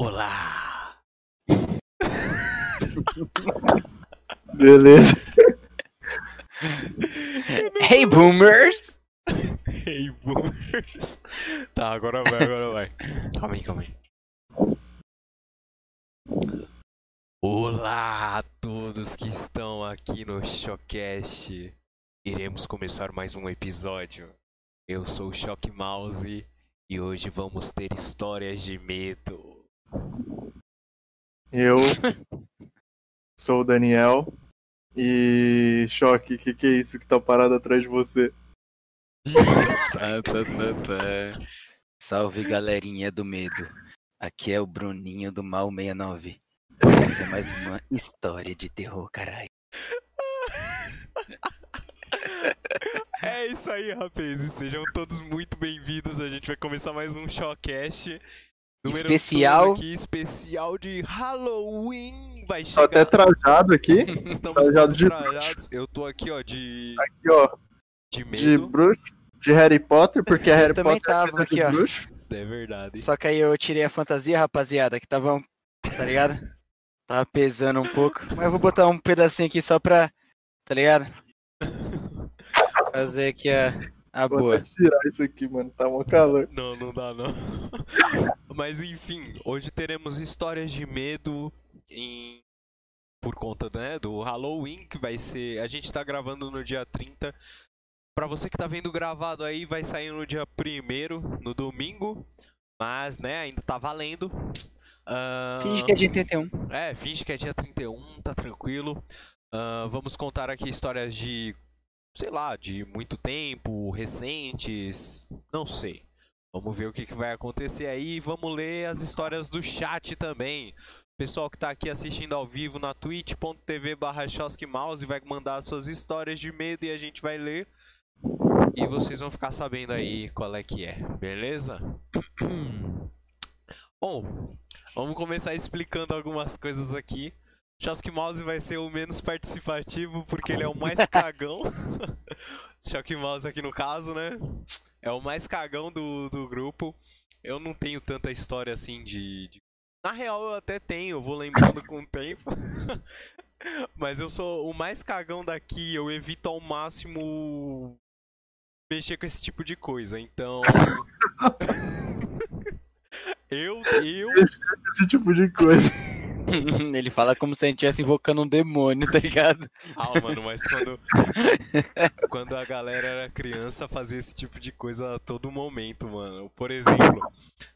Olá! Beleza. Hey, boomers! Hey, boomers! Tá, agora vai, agora vai. Calma aí, calma aí. Olá a todos que estão aqui no Showcast. Iremos começar mais um episódio. Eu sou o Shock Mouse e hoje vamos ter histórias de medo. Eu sou o Daniel. E choque, o que, que é isso que tá parado atrás de você? Pá, pá, pá, pá. Salve galerinha do medo. Aqui é o Bruninho do Mal 69. Essa é mais uma história de terror, caralho. É isso aí, rapazes. Sejam todos muito bem-vindos. A gente vai começar mais um Showcast. Número Especial. Aqui, especial de Halloween. Vai Tô chegar. até trajado aqui. Estamos trajado de trajados. Eu tô aqui, ó, de, Aqui, ó. de De medo. bruxo. De Harry Potter, porque Harry também Potter tava é aqui, de ó. bruxo. Isso é verdade. Só que aí eu tirei a fantasia, rapaziada, que tava, tá ligado? Tava pesando um pouco. Mas eu vou botar um pedacinho aqui só pra, tá ligado? Fazer aqui a, a Vou boa. até tirar isso aqui, mano. Tá mó calor. Não, não dá não. Mas enfim, hoje teremos histórias de medo em por conta, né, do Halloween, que vai ser, a gente tá gravando no dia 30. Pra você que tá vendo gravado aí, vai sair no dia 1 no domingo, mas né, ainda tá valendo. Ah, Finge que é dia 31. é, finge que é dia 31, tá tranquilo. Ah, vamos contar aqui histórias de, sei lá, de muito tempo, recentes, não sei. Vamos ver o que, que vai acontecer aí. Vamos ler as histórias do chat também. Pessoal que tá aqui assistindo ao vivo na twitch.tv barra Mouse vai mandar as suas histórias de medo e a gente vai ler. E vocês vão ficar sabendo aí qual é que é, beleza? Bom, vamos começar explicando algumas coisas aqui. Shock Mouse vai ser o menos participativo porque ele é o mais cagão. Shock Mouse aqui no caso, né? É o mais cagão do, do grupo. Eu não tenho tanta história assim de, de- Na real, eu até tenho, eu vou lembrando com o tempo. Mas eu sou o mais cagão daqui, eu evito ao máximo mexer com esse tipo de coisa. Então. eu, eu Esse tipo de coisa. Ele fala como se a gente estivesse invocando um demônio, tá ligado? Ah, mano, mas quando, quando a galera era criança fazia esse tipo de coisa a todo momento, mano. Por exemplo,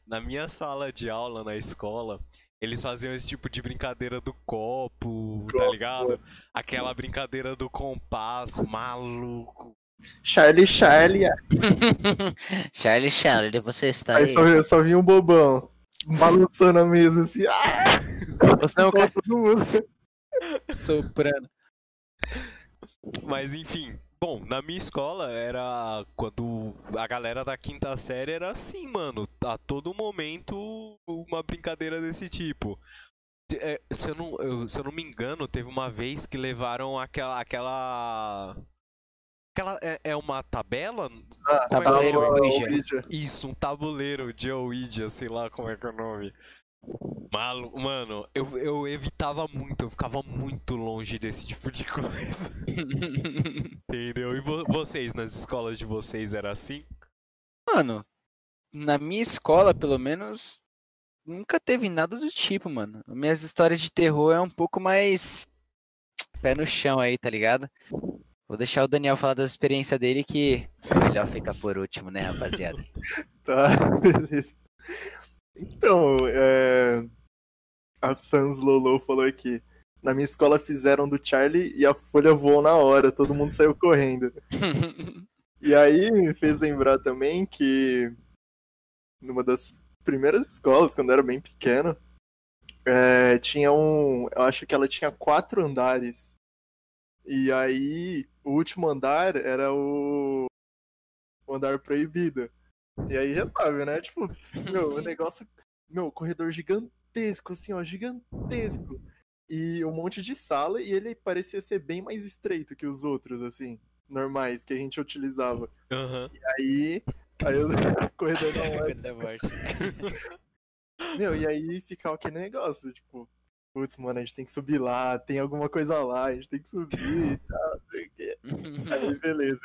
na minha sala de aula na escola, eles faziam esse tipo de brincadeira do copo, tá ligado? Aquela brincadeira do compasso, maluco. Charlie, Charlie. Charlie, Charlie, você está Aí aí? só, vi- só vinha um bobão. Balançando a mesa assim. Ah! Você não, Pra todo mundo. soprano. Mas enfim, bom, na minha escola era quando a galera da quinta série era assim, mano, a todo momento uma brincadeira desse tipo. É, se, eu não, eu- se eu não me engano, teve uma vez que levaram aquela aquela aquela é, é uma tabela? Ah, Como é é o Tabuleiro? Ouija. Ouija. Isso, um tabuleiro de Ouija, sei lá como é que é o nome. Malu, mano, eu, eu evitava muito, eu ficava muito longe desse tipo de coisa. Entendeu? E vo- vocês, nas escolas de vocês, era assim? Mano, na minha escola, pelo menos, nunca teve nada do tipo, mano. Minhas histórias de terror é um pouco mais pé no chão aí, tá ligado? Vou deixar o Daniel falar da experiência dele que melhor ficar por último, né, rapaziada? Tá, beleza. Então, é... a Sans Lolo falou aqui. Na minha escola fizeram do Charlie e a folha voou na hora, todo mundo saiu correndo. E aí me fez lembrar também que numa das primeiras escolas, quando eu era bem pequeno, é, tinha um. Eu acho que ela tinha quatro andares. E aí o último andar era o, o andar proibido. E aí já sabe, né? Tipo, meu, o negócio. Meu, corredor gigantesco, assim, ó, gigantesco. E um monte de sala, e ele parecia ser bem mais estreito que os outros, assim, normais, que a gente utilizava. Aham. Aí. Aí o corredor. Da morte. Meu, e aí ficava aquele negócio, tipo, putz, mano, a gente tem que subir lá, tem alguma coisa lá, a gente tem que subir e tal, não sei o quê. Aí, beleza.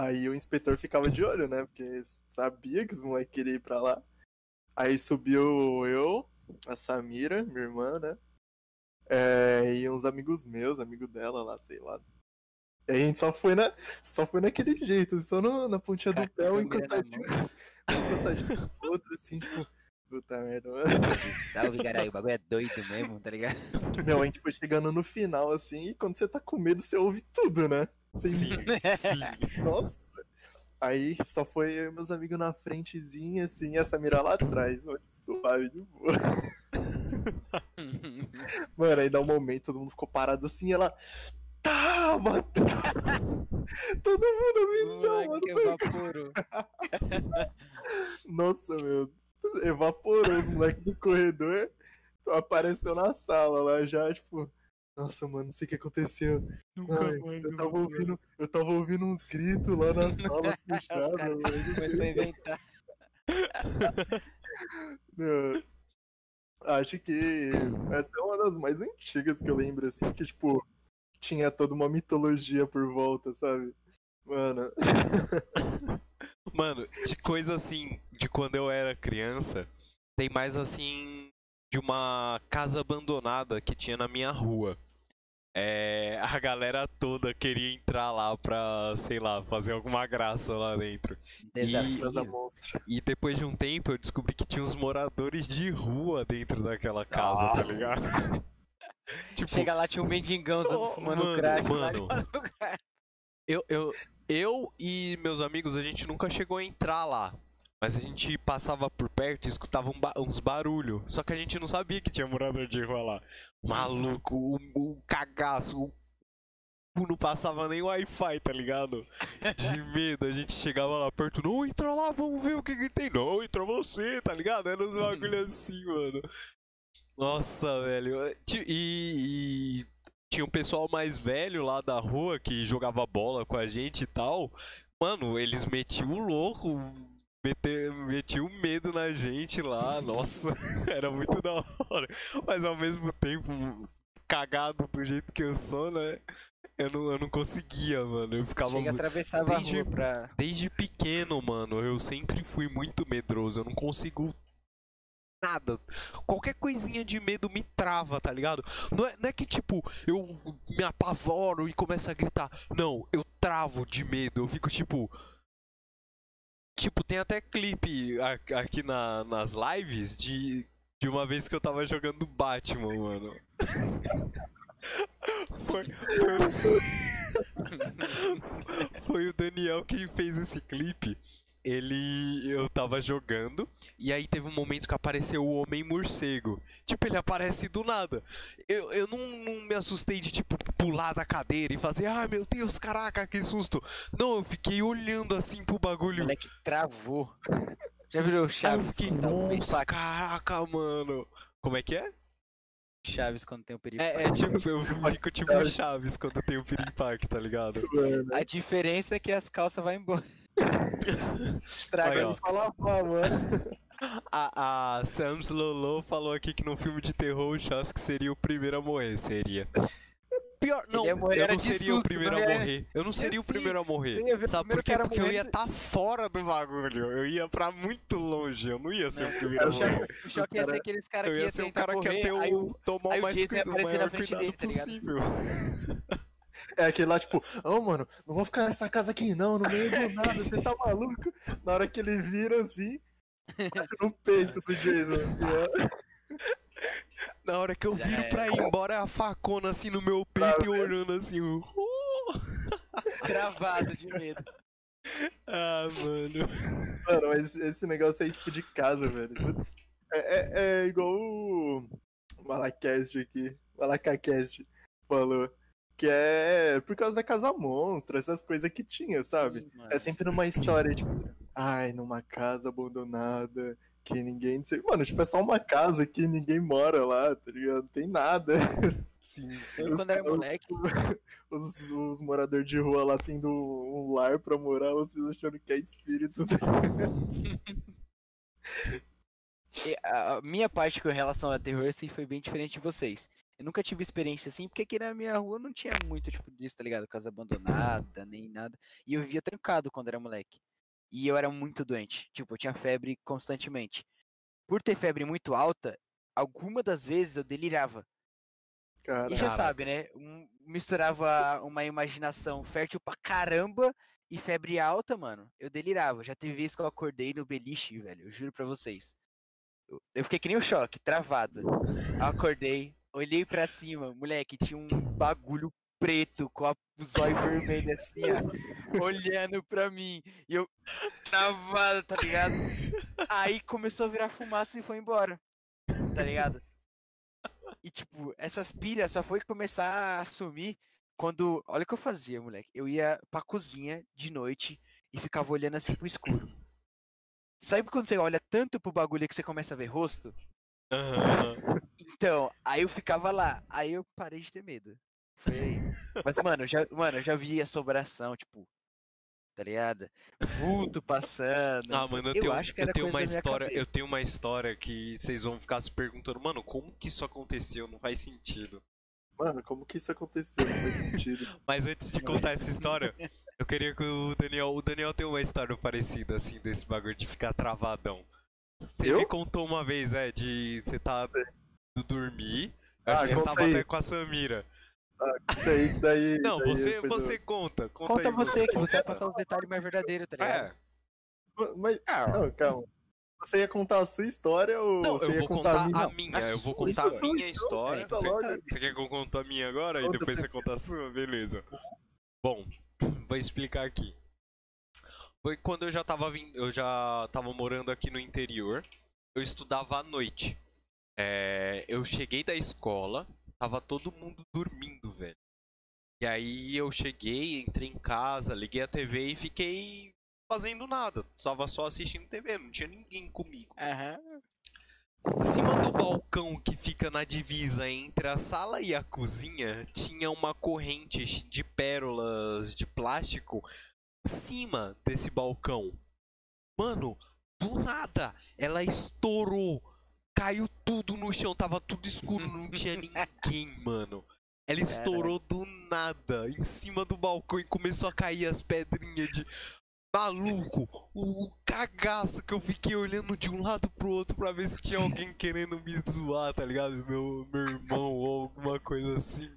Aí o inspetor ficava de olho, né? Porque sabia que os moleques queriam ir pra lá. Aí subiu eu, a Samira, minha irmã, né? É, e uns amigos meus, amigo dela lá, sei lá. E a gente só foi, na, só foi naquele jeito, só no, na pontinha do pé, um encostadinho, encostadinho outro, assim, tipo, puta merda, mano. Salve, caralho, o bagulho é doido mesmo, tá ligado? Meu, a gente foi chegando no final, assim, e quando você tá com medo, você ouve tudo, né? Sim, sim. Nossa! Aí só foi eu e meus amigos na frentezinha, assim, e a Samira lá atrás. Olha, suave de boa. Mano, aí dá um momento, todo mundo ficou parado assim, e ela. Tá, bateu! todo mundo me dá, mano. Evaporou. Nossa, meu. Evaporou os moleques do corredor. Apareceu na sala lá já, tipo. Nossa, mano, não sei o que aconteceu. Ai, eu, tava ouvindo, eu tava ouvindo uns gritos lá na sala fechada, começou a inventar. Meu, Acho que essa é uma das mais antigas que eu lembro, assim, que, tipo, tinha toda uma mitologia por volta, sabe? Mano, Mano, de coisa assim, de quando eu era criança, tem mais assim de uma casa abandonada que tinha na minha rua. É, a galera toda queria entrar lá pra, sei lá, fazer alguma graça lá dentro. Desafio. monstra. E depois de um tempo eu descobri que tinha uns moradores de rua dentro daquela casa, tá ligado? tipo, Chega lá, tinha um mendigão Oh, fumando mano, crack. mano. eu, eu, eu e meus amigos, a gente nunca chegou a entrar lá. Mas a gente passava por perto e escutava um ba- uns barulhos. Só que a gente não sabia que tinha morador de rua lá. Maluco, o, o cagaço. O não passava nem Wi-Fi, tá ligado? De medo, a gente chegava lá perto. Não, entra lá, vamos ver o que, que tem. Não, entra você, tá ligado? Era uns bagulho assim, mano. Nossa, velho. E, e tinha um pessoal mais velho lá da rua que jogava bola com a gente e tal. Mano, eles metiam o louco, mete- metiam medo na gente lá. Nossa, era muito da hora. Mas ao mesmo tempo, cagado do jeito que eu sou, né? Eu não, eu não conseguia, mano. Eu ficava Chega, muito. atravessava a Desde- rua pra... Desde pequeno, mano, eu sempre fui muito medroso. Eu não consigo nada. Qualquer coisinha de medo me trava, tá ligado? Não é, não é que, tipo, eu me apavoro e começo a gritar. Não, eu travo de medo. Eu fico, tipo. Tipo, tem até clipe aqui na- nas lives de, de uma vez que eu tava jogando Batman, mano. Foi, foi, foi o Daniel quem fez esse clipe. Ele. Eu tava jogando. E aí teve um momento que apareceu o Homem Morcego. Tipo, ele aparece do nada. Eu, eu não, não me assustei de, tipo, pular da cadeira e fazer, ai meu Deus, caraca, que susto. Não, eu fiquei olhando assim pro O bagulho. moleque travou. Já virou Aí eu Chaves? fiquei, tá o nossa, caraca, mano. Como é que é? Chaves quando tem o perigo. É, é tipo, eu fico tipo o Chaves quando tem o Pirimpaque, tá ligado? Mano, A diferença é que as calças vão embora. Aí, Estraga ó. as fala pá, mano. A, a Sam Lolo falou aqui que num filme de terror o Chask seria o primeiro a morrer. Seria. Pior, não, morrer eu não seria o susto, primeiro não a morrer. Eu não seria o sim, primeiro a morrer. o Sabe por quê? Porque eu ia estar fora do bagulho. Eu ia pra muito longe. Eu não ia ser o primeiro a eu morrer. O choque ia ser aqueles caras Eu que ia ser o cara que ia ter o. tomar o o mais cuidado, o maior cuidado dele, tá possível. É aquele lá, tipo, ô mano, não vou ficar nessa casa aqui não, no meio do nada, você tá maluco? Na hora que ele vira assim, no peito do Jason. assim. Na hora que eu Já viro é. pra ir embora, é a facona assim no meu peito e eu olhando assim. uh. Travado de medo. Ah, mano. Mano, mas esse negócio aí, tipo, de casa, velho. Putz, É, é, é igual o Malacast aqui, Malacacast falou. Que é por causa da casa monstra, essas coisas que tinha, sabe? Sim, mano. É sempre numa história, tipo, ai, numa casa abandonada, que ninguém. não sei- Mano, tipo, é só uma casa que ninguém mora lá, tá ligado? Não tem nada. Sim, sim. Eu, quando era moleque, Os, os moradores de rua lá tendo um lar pra morar, vocês achando que é espírito. e a a minha parte com relação a terror assim, foi bem diferente de vocês. Eu nunca tive experiência assim, porque aqui na minha rua não tinha muito tipo disso, tá ligado? Casa abandonada, nem nada. E eu vivia trancado quando era moleque. E eu era muito doente. Tipo, eu tinha febre constantemente. Por ter febre muito alta, alguma das vezes eu delirava. Cara, E já sabe, né? Um- misturava uma imaginação fértil pra caramba e febre alta, mano. Eu delirava. Já teve vez que eu acordei no beliche, velho. Eu juro pra vocês. Eu, eu fiquei que nem um choque, travado. Eu acordei, olhei pra cima, moleque, tinha um bagulho preto com a o zóio vermelho assim, ó, olhando pra mim. E eu travado, tá ligado? Aí começou a virar fumaça e foi embora. Tá ligado? E tipo, essas pilhas só foi começar a sumir quando. Olha o que eu fazia, moleque. Eu ia pra cozinha de noite e ficava olhando assim pro escuro. Sabe quando você olha tanto pro bagulho que você começa a ver rosto? Aham. Então, aí eu ficava lá. Aí eu parei de ter medo. Foi aí. Mas, mano, eu já, mano, eu já vi assombração, tipo. Tá ligado? Vulto passando. Ah, mano, eu, Eu tenho, acho que eu tenho uma história, eu cabeça. tenho uma história que vocês vão ficar se perguntando, mano, como que isso aconteceu? Não faz sentido. Mano, como que isso aconteceu? Não faz sentido. Mas antes de contar essa história, eu queria que o Daniel, o Daniel tem uma história parecida assim desse bagulho de ficar travadão. Você Eu? me contou uma vez, é, de você tá do dormir. Eu Ah, acho que você tava aí. até com a Samira. Isso aí, daí. Não, daí você, eu- você conta, conta, Conta aí, você, que você vai passar os detalhes mais verdadeiros, tá ligado? É, Mas, Ah, não, calma. Você ia contar a sua história ou não, você eu ia vou contar, contar a minha? a eu vou contar a minha história. Você, você quer que eu conte a minha agora e Conta depois você conta a sua? Beleza. Bom, vou explicar aqui. Foi quando eu já tava vindo, eu já tava morando aqui no interior. Eu estudava à noite. É, eu cheguei da escola, tava todo mundo dormindo, velho. E aí eu cheguei, entrei em casa, liguei a TV e fiquei fazendo nada. Tava só assistindo TV, não tinha ninguém comigo. Em cima do balcão que fica na divisa entre a sala e a cozinha, tinha uma corrente de pérolas de plástico em cima desse balcão. Mano, do nada, ela estourou. Caiu tudo no chão, tava tudo escuro, não tinha ninguém, mano. Ela estourou do nada em cima do balcão e começou a cair as pedrinhas de. Maluco, o, o cagaço que eu fiquei olhando de um lado pro outro pra ver se tinha alguém querendo me zoar, tá ligado? Meu, meu irmão ou alguma coisa assim.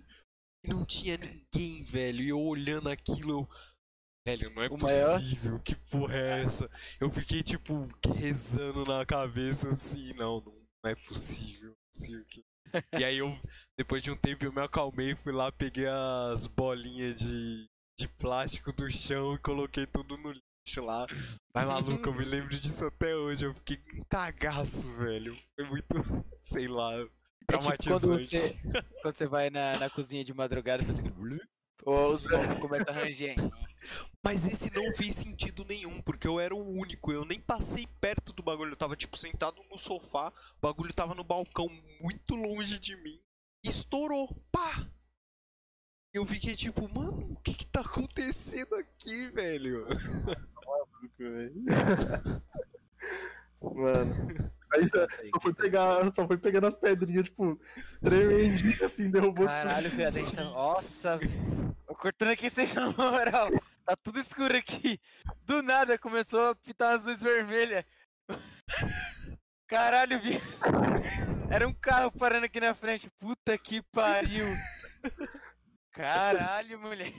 E não tinha ninguém, velho. E eu olhando aquilo, eu. Velho, não é O maior- possível. Que porra é essa? Eu fiquei, tipo, rezando na cabeça assim. Não, não é possível. não sei o quê. E aí eu, depois de um tempo, eu me acalmei, fui lá, peguei as bolinhas de, de plástico do chão e coloquei tudo no lixo lá. Mas maluco, eu me lembro disso até hoje. Eu fiquei com um cagaço, velho. Foi muito, sei lá, É tipo traumatizante. quando você, quando você vai na, na cozinha de madrugada faz aquele blu, ou os começam a ranger. Mas esse não fez sentido nenhum, porque eu era o único. Eu nem passei perto do bagulho. Eu tava, tipo, sentado no sofá. O bagulho tava no balcão, muito longe de mim. e Estourou. Pá! Eu fiquei tipo, mano, o que que tá acontecendo aqui, velho? velho. Mano. Aí só, só foi pegar, só foi pegando as pedrinhas, tipo, tremendinho assim, derrubou Caralho, viado, a gente tá... Nossa, eu cortando aqui vocês na moral. Tá tudo escuro aqui. Do nada começou a pitar as luzes vermelhas. Caralho, viado. Era um carro parando aqui na frente. Puta que pariu. Caralho, mulher.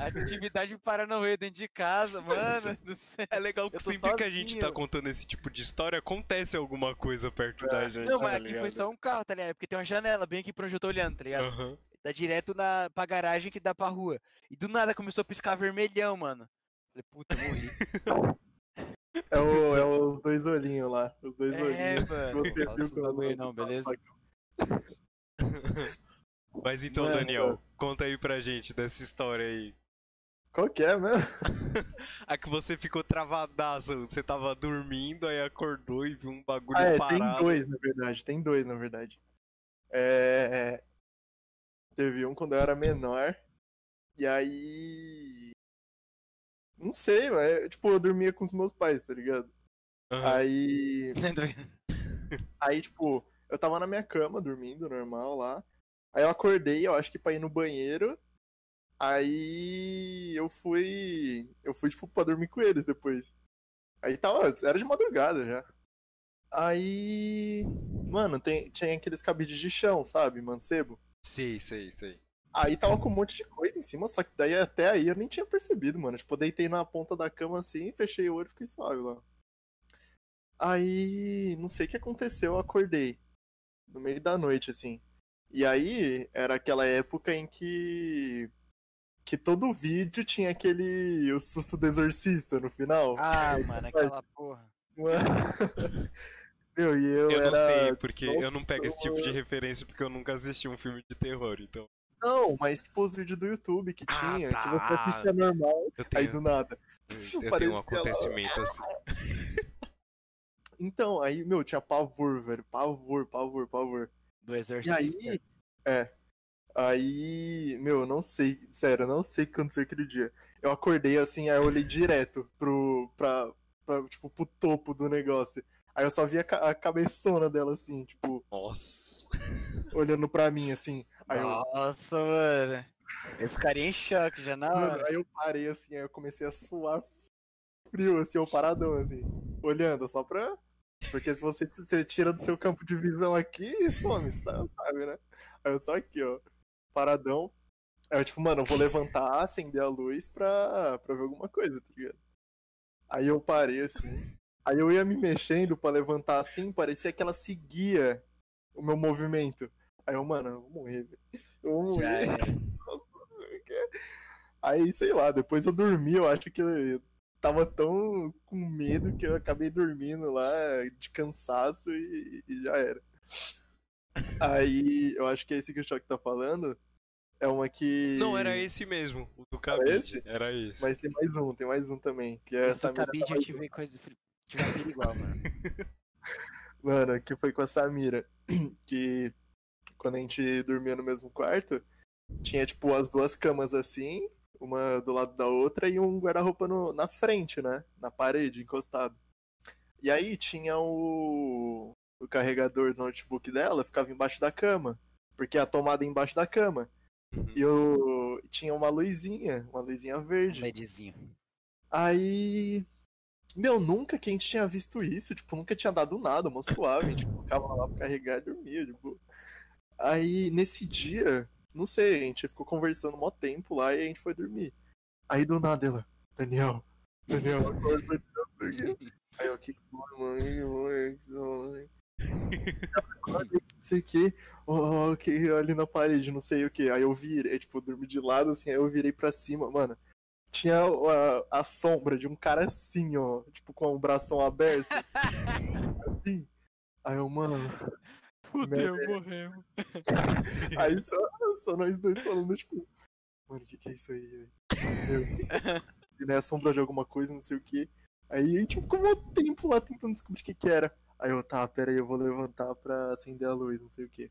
Atividade paranoia dentro de casa, mano. É legal que sempre que a gente tá sozinho. contando esse tipo de história, acontece alguma coisa perto da gente. Não, tá mas aqui ligado? foi só um carro, tá ligado? Porque tem uma janela bem aqui pra onde eu tô olhando, tá ligado? Aham. Dá direto na, pra garagem que dá pra rua. E do nada começou a piscar vermelhão, mano. Falei, puta, morri. É, o, é os dois olhinhos lá. Os dois É, olhinhos. mano. Você viu que eu- aí não, beleza? Mas então, Mano, Daniel, conta aí pra gente dessa história aí. Qual que é mesmo? A que você ficou travadaço, você tava dormindo, aí acordou e viu um bagulho Ah, é, tem parado. dois, na verdade. Tem dois, na verdade. É... Teve um quando eu era menor. E aí. Não sei, mas tipo, eu dormia com os meus pais, tá ligado? Aham. Aí. Aí, tipo, eu tava na minha cama, dormindo, normal lá. Aí eu acordei, eu acho que pra ir no banheiro. Aí eu fui. Eu fui, tipo, pra dormir com eles depois. Aí tava. Era de madrugada já. Aí. Mano, tem, tinha aqueles cabides de chão, sabe? Mancebo. Sei, sei, sei. Aí tava com um monte de coisa em cima, só que daí até aí eu nem tinha percebido, mano. Tipo, deitei na ponta da cama assim, fechei o olho e fiquei suave lá. Aí, não sei o que aconteceu, eu acordei. No meio da noite, assim. E aí, era aquela época em que. Que todo vídeo tinha aquele. O susto do exorcista no final. Ah, mano, aquela porra. Mano. Meu, e eu, Eu era. não sei, porque Nossa, eu não pego esse tipo de referência porque eu nunca assisti um filme de terror, então. Não, mas tipo os vídeos do YouTube que Ah, tinha, tá. que você assistia normal, Eu aí tenho, do nada. eu tenho parecia um acontecimento assim. Então, aí, meu, tinha pavor, velho. Pavor, pavor, pavor. Do E exorcista. aí. É. Aí. Meu, eu não sei. Sério, eu não sei o que aconteceu aquele dia. Eu acordei assim, aí eu olhei direto pro. Pra, pra, tipo, pro topo do negócio. Aí eu só vi a, ca- a cabeçona dela, assim, tipo, Nossa. olhando pra mim, assim. Aí eu, Nossa, mano. Eu ficaria em choque já na Mano, hora. aí eu parei assim, aí eu comecei a suar frio, assim, eu paradão, assim, olhando, só pra. Porque se você, você tira do seu campo de visão aqui, some, sabe, sabe, né? Aí eu só aqui, ó, paradão. Aí eu, tipo, mano, eu vou levantar, acender a luz pra, pra ver alguma coisa, tá ligado? Aí eu parei assim. Aí eu ia me mexendo pra levantar assim, parecia que ela seguia o meu movimento. Aí eu, mano, eu vou morrer, velho. Eu vou morrer. Aí, sei lá, depois eu dormi, eu acho que eu tava tão com medo que eu acabei dormindo lá de cansaço e, e já era. Aí, eu acho que é esse que o Choque tá falando. É uma que. Não, era esse mesmo, o do Era cabide. esse? Era esse. Mas tem mais um, tem mais um também. Que é Esse essa cabide eu tive coisa de vampiro igual, mano. Mano, que foi com a Samira. Que quando a gente dormia no mesmo quarto, tinha tipo as duas camas assim, uma do lado da outra e um guarda-roupa no- na frente, né? Na parede, encostado. E aí tinha o, o carregador do notebook dela, ficava embaixo da cama. Porque a tomada é embaixo da cama. Uhum. E eu tinha uma luzinha, uma luzinha verde. LEDzinho. Aí. Meu, nunca que a gente tinha visto isso, tipo, nunca tinha dado nada, uma suave, a gente colocava lá pra carregar e dormia, tipo. Aí, nesse dia, não sei, a gente ficou conversando mó tempo lá e a gente foi dormir. Aí do nada ela, Daniel, Daniel, acorda, Daniel, Aí eu, que foi, mano? Mãe, que mãe. Não sei o que, oh, que ali na parede, não sei o que. Aí eu virei, tipo, eu dormi de lado assim, aí eu virei pra cima, mano tinha a, a sombra de um cara assim, ó, tipo, com o bração aberto. assim. Aí eu, mano. Fudeu, Né? morremos. Aí só, só nós dois falando, tipo, mano, o que, que é isso aí, velho? Meu Deus. E, né, a sombra de alguma coisa, não sei o que. Aí a gente ficou um tempo lá tentando descobrir o que, que era. Aí eu, tá, pera aí, eu vou levantar pra acender a luz, não sei o que.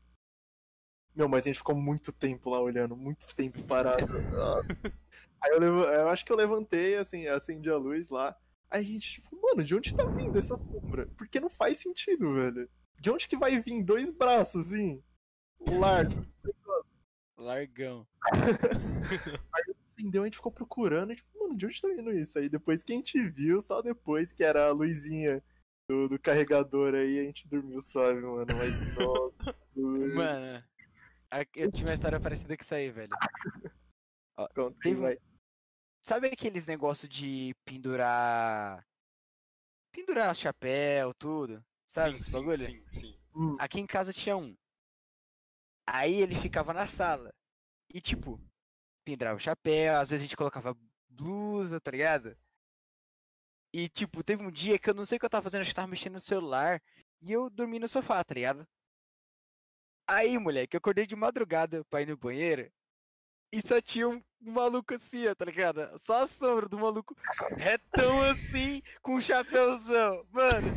Meu, mas a gente ficou muito tempo lá olhando, muito tempo parado. Aí eu, levo- eu acho que eu levantei, assim, acendi a luz lá. Aí a gente, tipo, mano, de onde tá vindo essa sombra? Porque não faz sentido, velho. De onde que vai vir dois braços, assim? Largo. Largão. Acendeu, a gente ficou procurando, e, tipo, mano, de onde tá vindo isso? Aí depois que a gente viu, só depois que era a luzinha do, do carregador aí, a gente dormiu suave, mano. Mas, nossa. Mano, a- eu tive uma história parecida com isso aí, velho. Conta aí, teve vai. Sabe aqueles negócios de pendurar. Pendurar chapéu, tudo? Sabe sim, bagulho? sim, sim. Hum, Aqui em casa tinha um. Aí ele ficava na sala. E tipo, pendurava o chapéu, às vezes a gente colocava blusa, tá ligado? E tipo, teve um dia que eu não sei o que eu tava fazendo, acho que eu tava mexendo no celular. E eu dormi no sofá, tá ligado? Aí, moleque, eu acordei de madrugada pra ir no banheiro. E só tinha um, maluco assim, ó, tá ligado? Só a sombra do maluco retão assim, com um chapéuzão. Mano,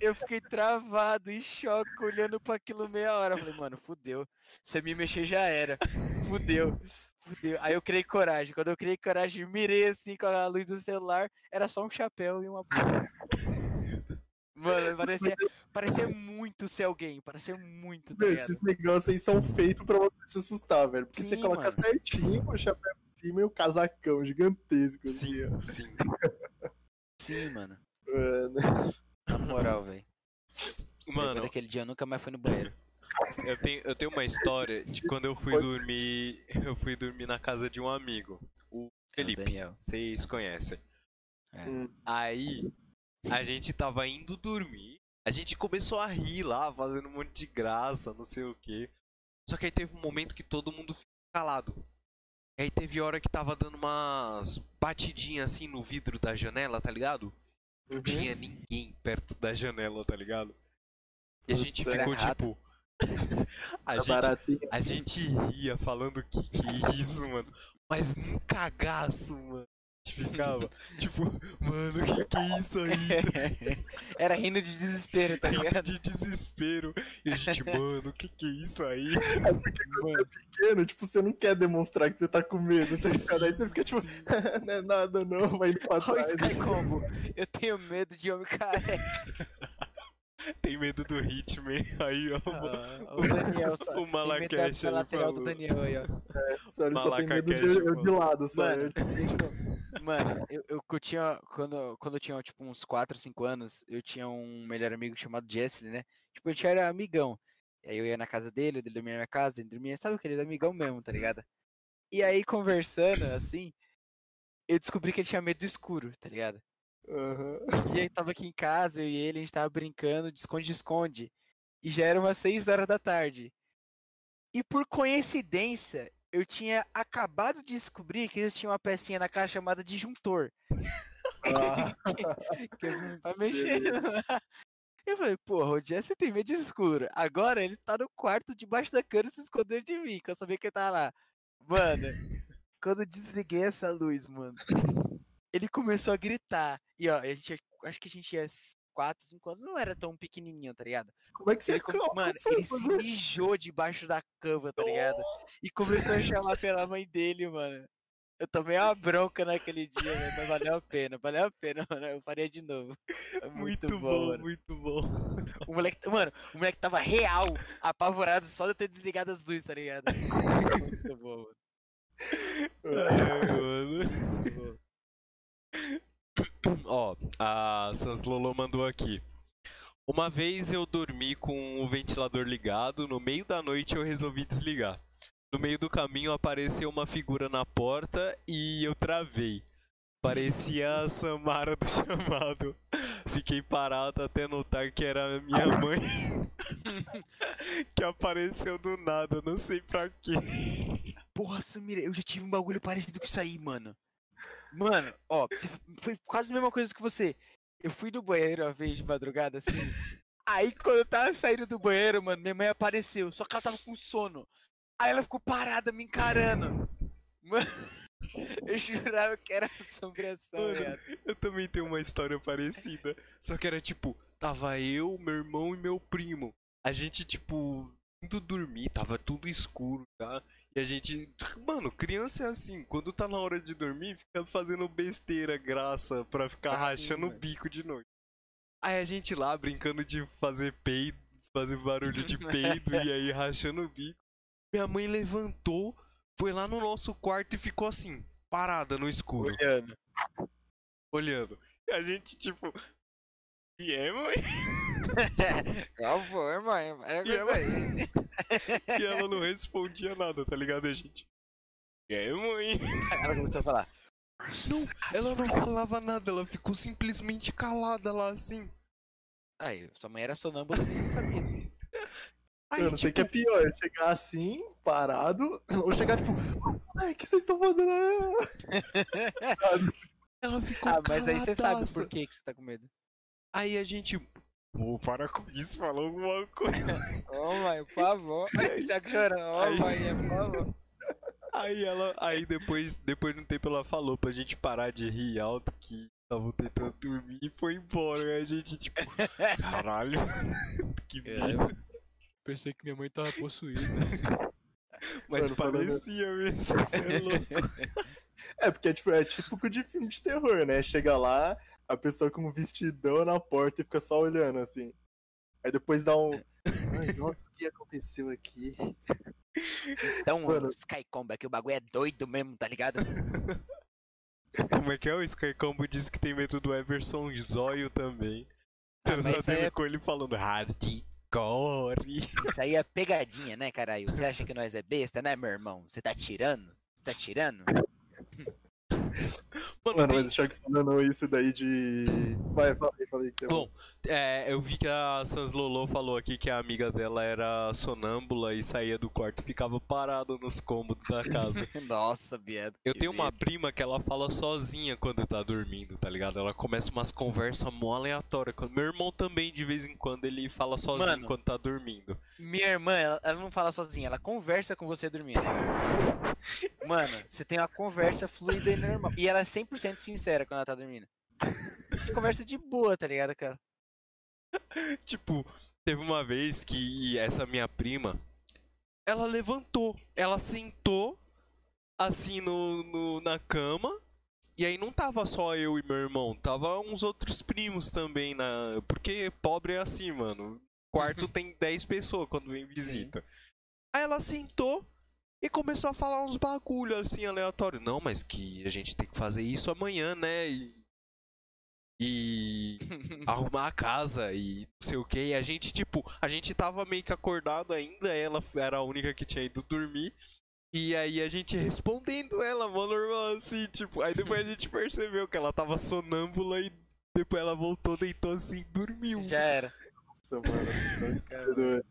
eu fiquei travado, em choque, olhando pra aquilo meia hora. Eu falei, mano, fudeu. Se eu me mexer já era. Fudeu. Fudeu. Aí eu criei coragem. Quando eu criei coragem, mirei assim com a luz do celular. Era só um chapéu e uma. Mano, parecia, parecia muito ser alguém, parecia muito, tá ligado? esses negócios aí são feitos pra você se assustar, velho. Porque você Sim, coloca mano. certinho o chapéu em cima e o casacão gigantesco. assim. Sim, sim. Sim, mano. Mano. Na moral, velho. Depois Mano, daquele dia eu nunca mais fui no banheiro. Eu tenho, eu tenho uma história de quando eu fui dormir. Eu fui dormir na casa de um amigo. O É o Felipe. Daniel. Vocês conhecem. É. Hum. Aí a gente tava indo dormir. A gente começou a rir lá, fazendo um monte de graça, não sei o que. Só que aí teve um momento que todo mundo ficou calado. E aí teve hora que tava dando umas batidinhas assim no vidro da janela, tá ligado? Não Uhum. tinha ninguém perto da janela, tá ligado? E a gente ficou tipo. A, Tá gente, a gente ria falando que que é isso, mano. Mas num cagaço, mano. A gente ficava, tipo, mano, que que é isso aí? Era rindo de desespero, tá Rindo ligado? de desespero. E a gente, mano, que que é isso aí? Mano, Pequeno, tipo, você não quer demonstrar que você tá com medo, tá ligado? Aí você fica tipo, não é nada não, vai indo pra Olha o trás. Sky Combo. Eu tenho medo de homem careca. Tem medo do Hitman. Aí, ó. Ah, o Daniel só. o Malacash da ele lateral do falou. Daniel aí, ó. Só, ele só tem medo de, eu de mano. lado. Mano. eu de frente, não. Mano, eu, eu, eu tinha. Quando, quando eu tinha, tipo, uns 4, 5 anos, eu tinha um melhor amigo chamado Jesse, né? Tipo, a gente era amigão. E aí eu ia na casa dele, ele dormia na minha casa, ele dormia, sabe aquele amigão mesmo, tá ligado? E aí, conversando, assim, eu descobri que ele tinha medo do escuro, tá ligado? Aham. E aí tava aqui em casa, eu e ele, a gente tava brincando de esconde-esconde. E já era umas 6 horas da tarde. E por coincidência, eu tinha acabado de descobrir que existia uma pecinha na casa chamada disjuntor. Ah, Que eu vai mexendo lá. Eu falei, porra, o Jesse tem medo de escuro. Agora ele tá no quarto debaixo da cama se escondendo de mim, que eu sabia que ele tava lá. Mano, quando eu desliguei essa luz, mano, ele começou a gritar. E ó, a gente, acho que a gente tinha 4, 5 anos, não era tão pequenininho, tá ligado? Como é que você Ele, come- mano, ele se mijou debaixo da cama, tá ligado? E começou a chamar pela mãe dele, mano. Eu tomei uma bronca naquele dia, mas valeu a pena, valeu a pena, mano. Eu faria de novo. Foi Muito, muito, bom, mano. muito bom. O moleque, mano, o moleque tava real, apavorado só de eu ter desligado as luzes, tá ligado? Muito bom, mano. Mano. Muito bom. Ó, a Sans Lolo mandou aqui. Uma vez eu dormi com o ventilador ligado, no meio da noite eu resolvi desligar. No meio do caminho apareceu uma figura na porta e eu travei. Parecia a Samara do chamado. Fiquei parado até notar que era minha mãe. que apareceu do nada, não sei pra quê. Porra, Samira, eu já tive um bagulho parecido com isso aí, mano. Mano, ó, foi quase a mesma coisa que você. Eu fui no banheiro uma vez de madrugada, assim. Aí quando eu tava saindo do banheiro, mano, minha mãe apareceu, só que ela tava com sono. Aí ela ficou parada me encarando. Mano, eu jurava que era assombração, Mano. Eu também tenho uma história parecida. Só que era tipo, tava eu, meu irmão e meu primo. A gente, tipo, indo dormir, tava tudo escuro, tá? E a gente. Mano, criança é assim, quando tá na hora de dormir, fica fazendo besteira, graça, pra ficar Ah, sim, rachando o bico de noite. Aí a gente lá brincando de fazer peido, fazer barulho de peido e aí rachando o bico. Minha mãe levantou, foi lá no nosso quarto e ficou assim, parada no escuro Olhando. olhando. E a gente, tipo. E é, mãe? Qual foi, mãe? E ela-. E ela não respondia nada, tá ligado? E a gente. E é, mãe? Ela começou a falar. Não, ela não falava nada, ela ficou simplesmente calada lá assim. Aí, sua mãe era sonâmbula, você não sabia. Aí, Eu não sei o que é tipo, pior, chegar assim, parado, ou chegar tipo, ai, o que vocês estão fazendo? ela ficou Ah, mas aí você sabe caladaça. por que, que você tá com medo. Aí a gente. Pô, para com isso, falou alguma coisa. Ô, mãe, por favor. Já que chorando. Ô, Aí- mãe, por favor. Aí ela. Aí depois, depois de um tempo ela falou pra gente parar de rir alto que estavam tentando dormir e foi embora. Aí a gente, tipo, caralho. que medo. Pensei que minha mãe tava possuída. Mas Mano, falando- parecia mesmo, você é louco. É, porque é, tipo, é típico de filme de terror, né? Chega lá, a pessoa com um vestidão na porta e fica só olhando assim. Aí depois dá um. Ai, nossa, o que aconteceu aqui? Então, Mano. Sky Combo, é que o bagulho é doido mesmo, tá ligado? Como é que é? O Sky Combo disse que tem medo do Everson Zóio também. Ah, Pesadelo aí é- com ele falando hardcore. Isso aí é pegadinha, né, caralho? Você acha que nós é besta, né, meu irmão? Você tá tirando? Você tá tirando? Mano, Mano, tem- mas o Choque falando isso daí de. Vai, falei, falei que você Bom, é, eu vi que a Sans Lolo falou aqui que a amiga dela era sonâmbula e saía do quarto e ficava parada nos cômodos da casa. Nossa, Biedo. Eu tenho uma prima que ela fala sozinha quando tá dormindo, tá ligado? Ela começa umas conversas mó aleatórias. Meu irmão também, de vez em quando, ele fala sozinho Mano. quando tá dormindo. Minha irmã, ela, ela não fala sozinha, ela conversa com você dormindo. Mano, você tem uma conversa fluida e normal. E ela é 100% sincera quando ela tá dormindo. Você conversa de boa, tá ligado, cara? Tipo, teve uma vez que essa minha prima, ela levantou, ela sentou assim no, no- na cama. E aí não tava só eu e meu irmão, tava uns outros primos também na, porque pobre é assim, mano. Quarto tem 10 pessoas quando vem visita. Aí ela sentou e começou a falar uns bagulho assim aleatório. Não, mas que a gente tem que fazer isso amanhã, né? E e arrumar a casa e não sei o que. E a gente, tipo, a gente tava meio que acordado ainda, ela era a única que tinha ido dormir. E aí a gente respondendo ela, mó normal, assim, tipo. Aí depois a gente percebeu que ela tava sonâmbula e depois ela voltou, deitou assim e dormiu. Já era. Nossa, mano.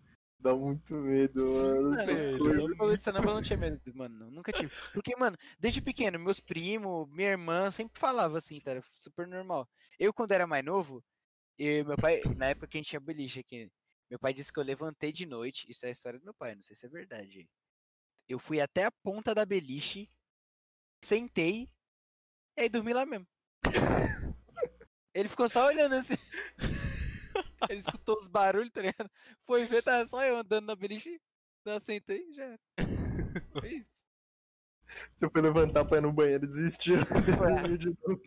Dá muito medo, Sim, mano. Essas Eu falei de eu não tinha medo, mano. Nunca tive. Porque, mano, desde pequeno, meus primos, minha irmã sempre falava assim, tá? Era super normal. Eu, quando era mais novo, eu, meu pai, na época que a gente tinha beliche aqui, meu pai disse que eu levantei de noite. Isso é a história do meu pai, não sei se é verdade. Eu fui até a ponta da beliche, sentei, e aí dormi lá mesmo. Ele ficou só olhando assim. Ele escutou os barulhos, tá ligado? Foi ver, tava só eu andando na beliche. Eu sentei e já era. Foi isso. Se eu for levantar pra ir no banheiro, desistiu. Dormiu de novo.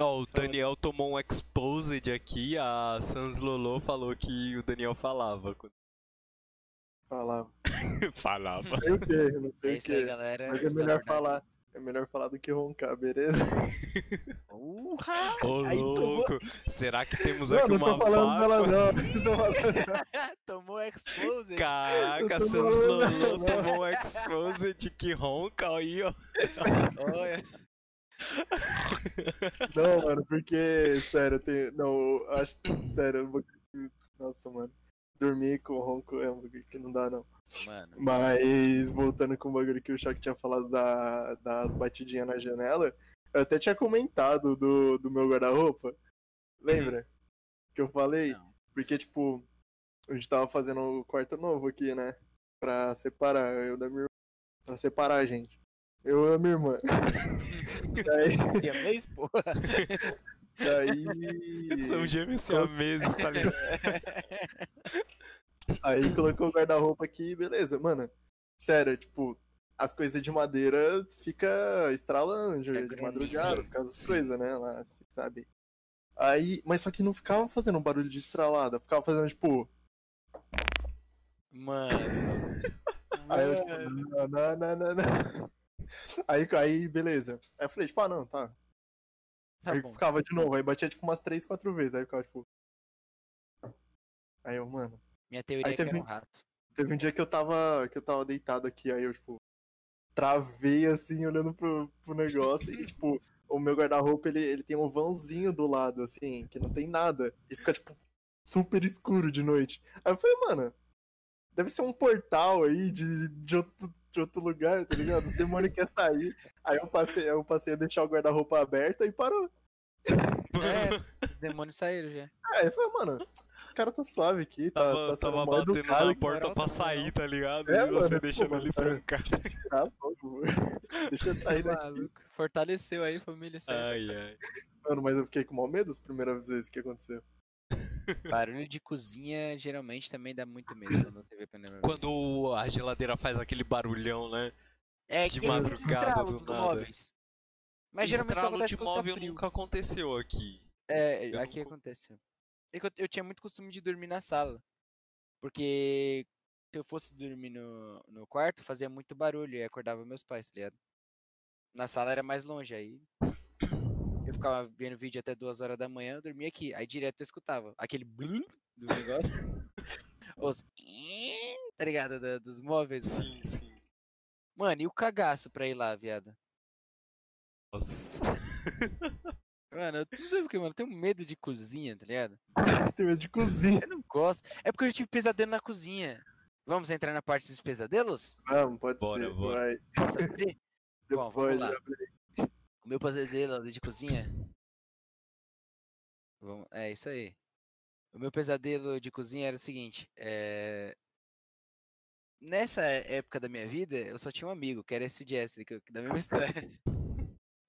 Ó, o Daniel tomou um exposed aqui, a Sans Lolo falou que o Daniel falava. Falava. falava. Não sei o que, não É sei o isso aí, que. galera. Mas é melhor falar. É melhor falar do que roncar, beleza? Urra! Ô, Aí tomou- louco, será que temos Não, aqui não uma tô falando dela faca? não. Não. Tomou explosive. Caraca, falando, Lolo não. tomou um exposed que ronca aí, ó. Olha. Não, mano, porque, sério, eu tenho. Não, eu acho. Sério, eu vou. Nossa, mano. Dormir com ronco é um que não dá, não. Mano. Mas, voltando com o bagulho que o Choque tinha falado da, das batidinhas na janela, eu até tinha comentado do, do meu guarda-roupa. Lembra? Que eu falei? Não. Porque, tipo, a gente tava fazendo o quarto novo aqui, né? Pra separar eu da minha irmã. Pra separar a gente. Eu e a minha irmã. Daí, Siamês, porra. daí, São gêmeos siameses, tá ligado? aí colocou o guarda-roupa aqui, beleza, mano. Sério, tipo, as coisas de madeira fica estralando É de madrugada, por causa das coisas, né? Lá, você sabe. Aí, mas só que não ficava fazendo um barulho de estralada, ficava fazendo, tipo. Mano. Aí eu, tipo, não, não, não, não, não. Aí, aí, beleza. Aí eu falei, tipo, ah, não, tá. Tá aí bom. ficava de novo, aí batia tipo umas três, quatro vezes. Aí eu ficava, tipo. Aí eu, mano. Minha teoria Aí é que era teve- um rato. Teve um dia que eu tava. que eu tava deitado aqui, aí eu, tipo, travei assim, olhando pro, pro negócio, e, tipo, o meu guarda-roupa, ele, ele tem um vãozinho do lado, assim, que não tem nada. E fica, tipo, super escuro de noite. Aí eu falei, mano, deve ser um portal aí de, de, outro, de outro lugar, tá ligado? Os demônios querem sair. Aí eu passei, eu passei a deixar o guarda-roupa aberto e parou. É, os demônios saíram já. Aí eu falei, mano, o cara tá suave aqui, tá, Tava, tá tava batendo educado na porta pra tá sair, tá ligado? É, e você mano, deixando pô, ele trancar. Ah, por favor. Deixa eu sair daqui. Fortaleceu aí, família. Ai, ai. Mano, mas eu fiquei com mal medo as primeiras vezes que aconteceu. Barulho de cozinha geralmente também dá muito medo primeira vez. Quando a geladeira faz aquele barulhão, né? é de madrugada do nada. móveis. Mas geralmente Estralo acontece de tá móvel frio. nunca aconteceu aqui. É, Eu aqui nunca- aconteceu. É eu, eu tinha muito costume de dormir na sala. Porque se eu fosse dormir no, no quarto, fazia muito barulho e acordava meus pais, tá ligado? Na sala era mais longe, aí eu ficava vendo vídeo até duas horas da manhã, eu dormia aqui. Aí direto eu escutava aquele blum do negócio. Os tá ligado? Dos móveis. Sim, sim. Mano, e o cagaço pra ir lá, viado? Nossa. Mano, eu não sei porque, mano, eu tenho medo de cozinha, tá ligado? Tem medo de cozinha. Eu não gosto. É porque eu tive pesadelo na cozinha. Vamos entrar na parte dos pesadelos? Vamos, pode Bora, ser. bora. Vai. Posso abrir? Bom, vamos lá. O meu pesadelo de cozinha. Vamos- É isso aí. O meu pesadelo de cozinha era o seguinte. é, Nessa época da minha vida, eu só tinha um amigo, que era esse Jesse, da mesma história.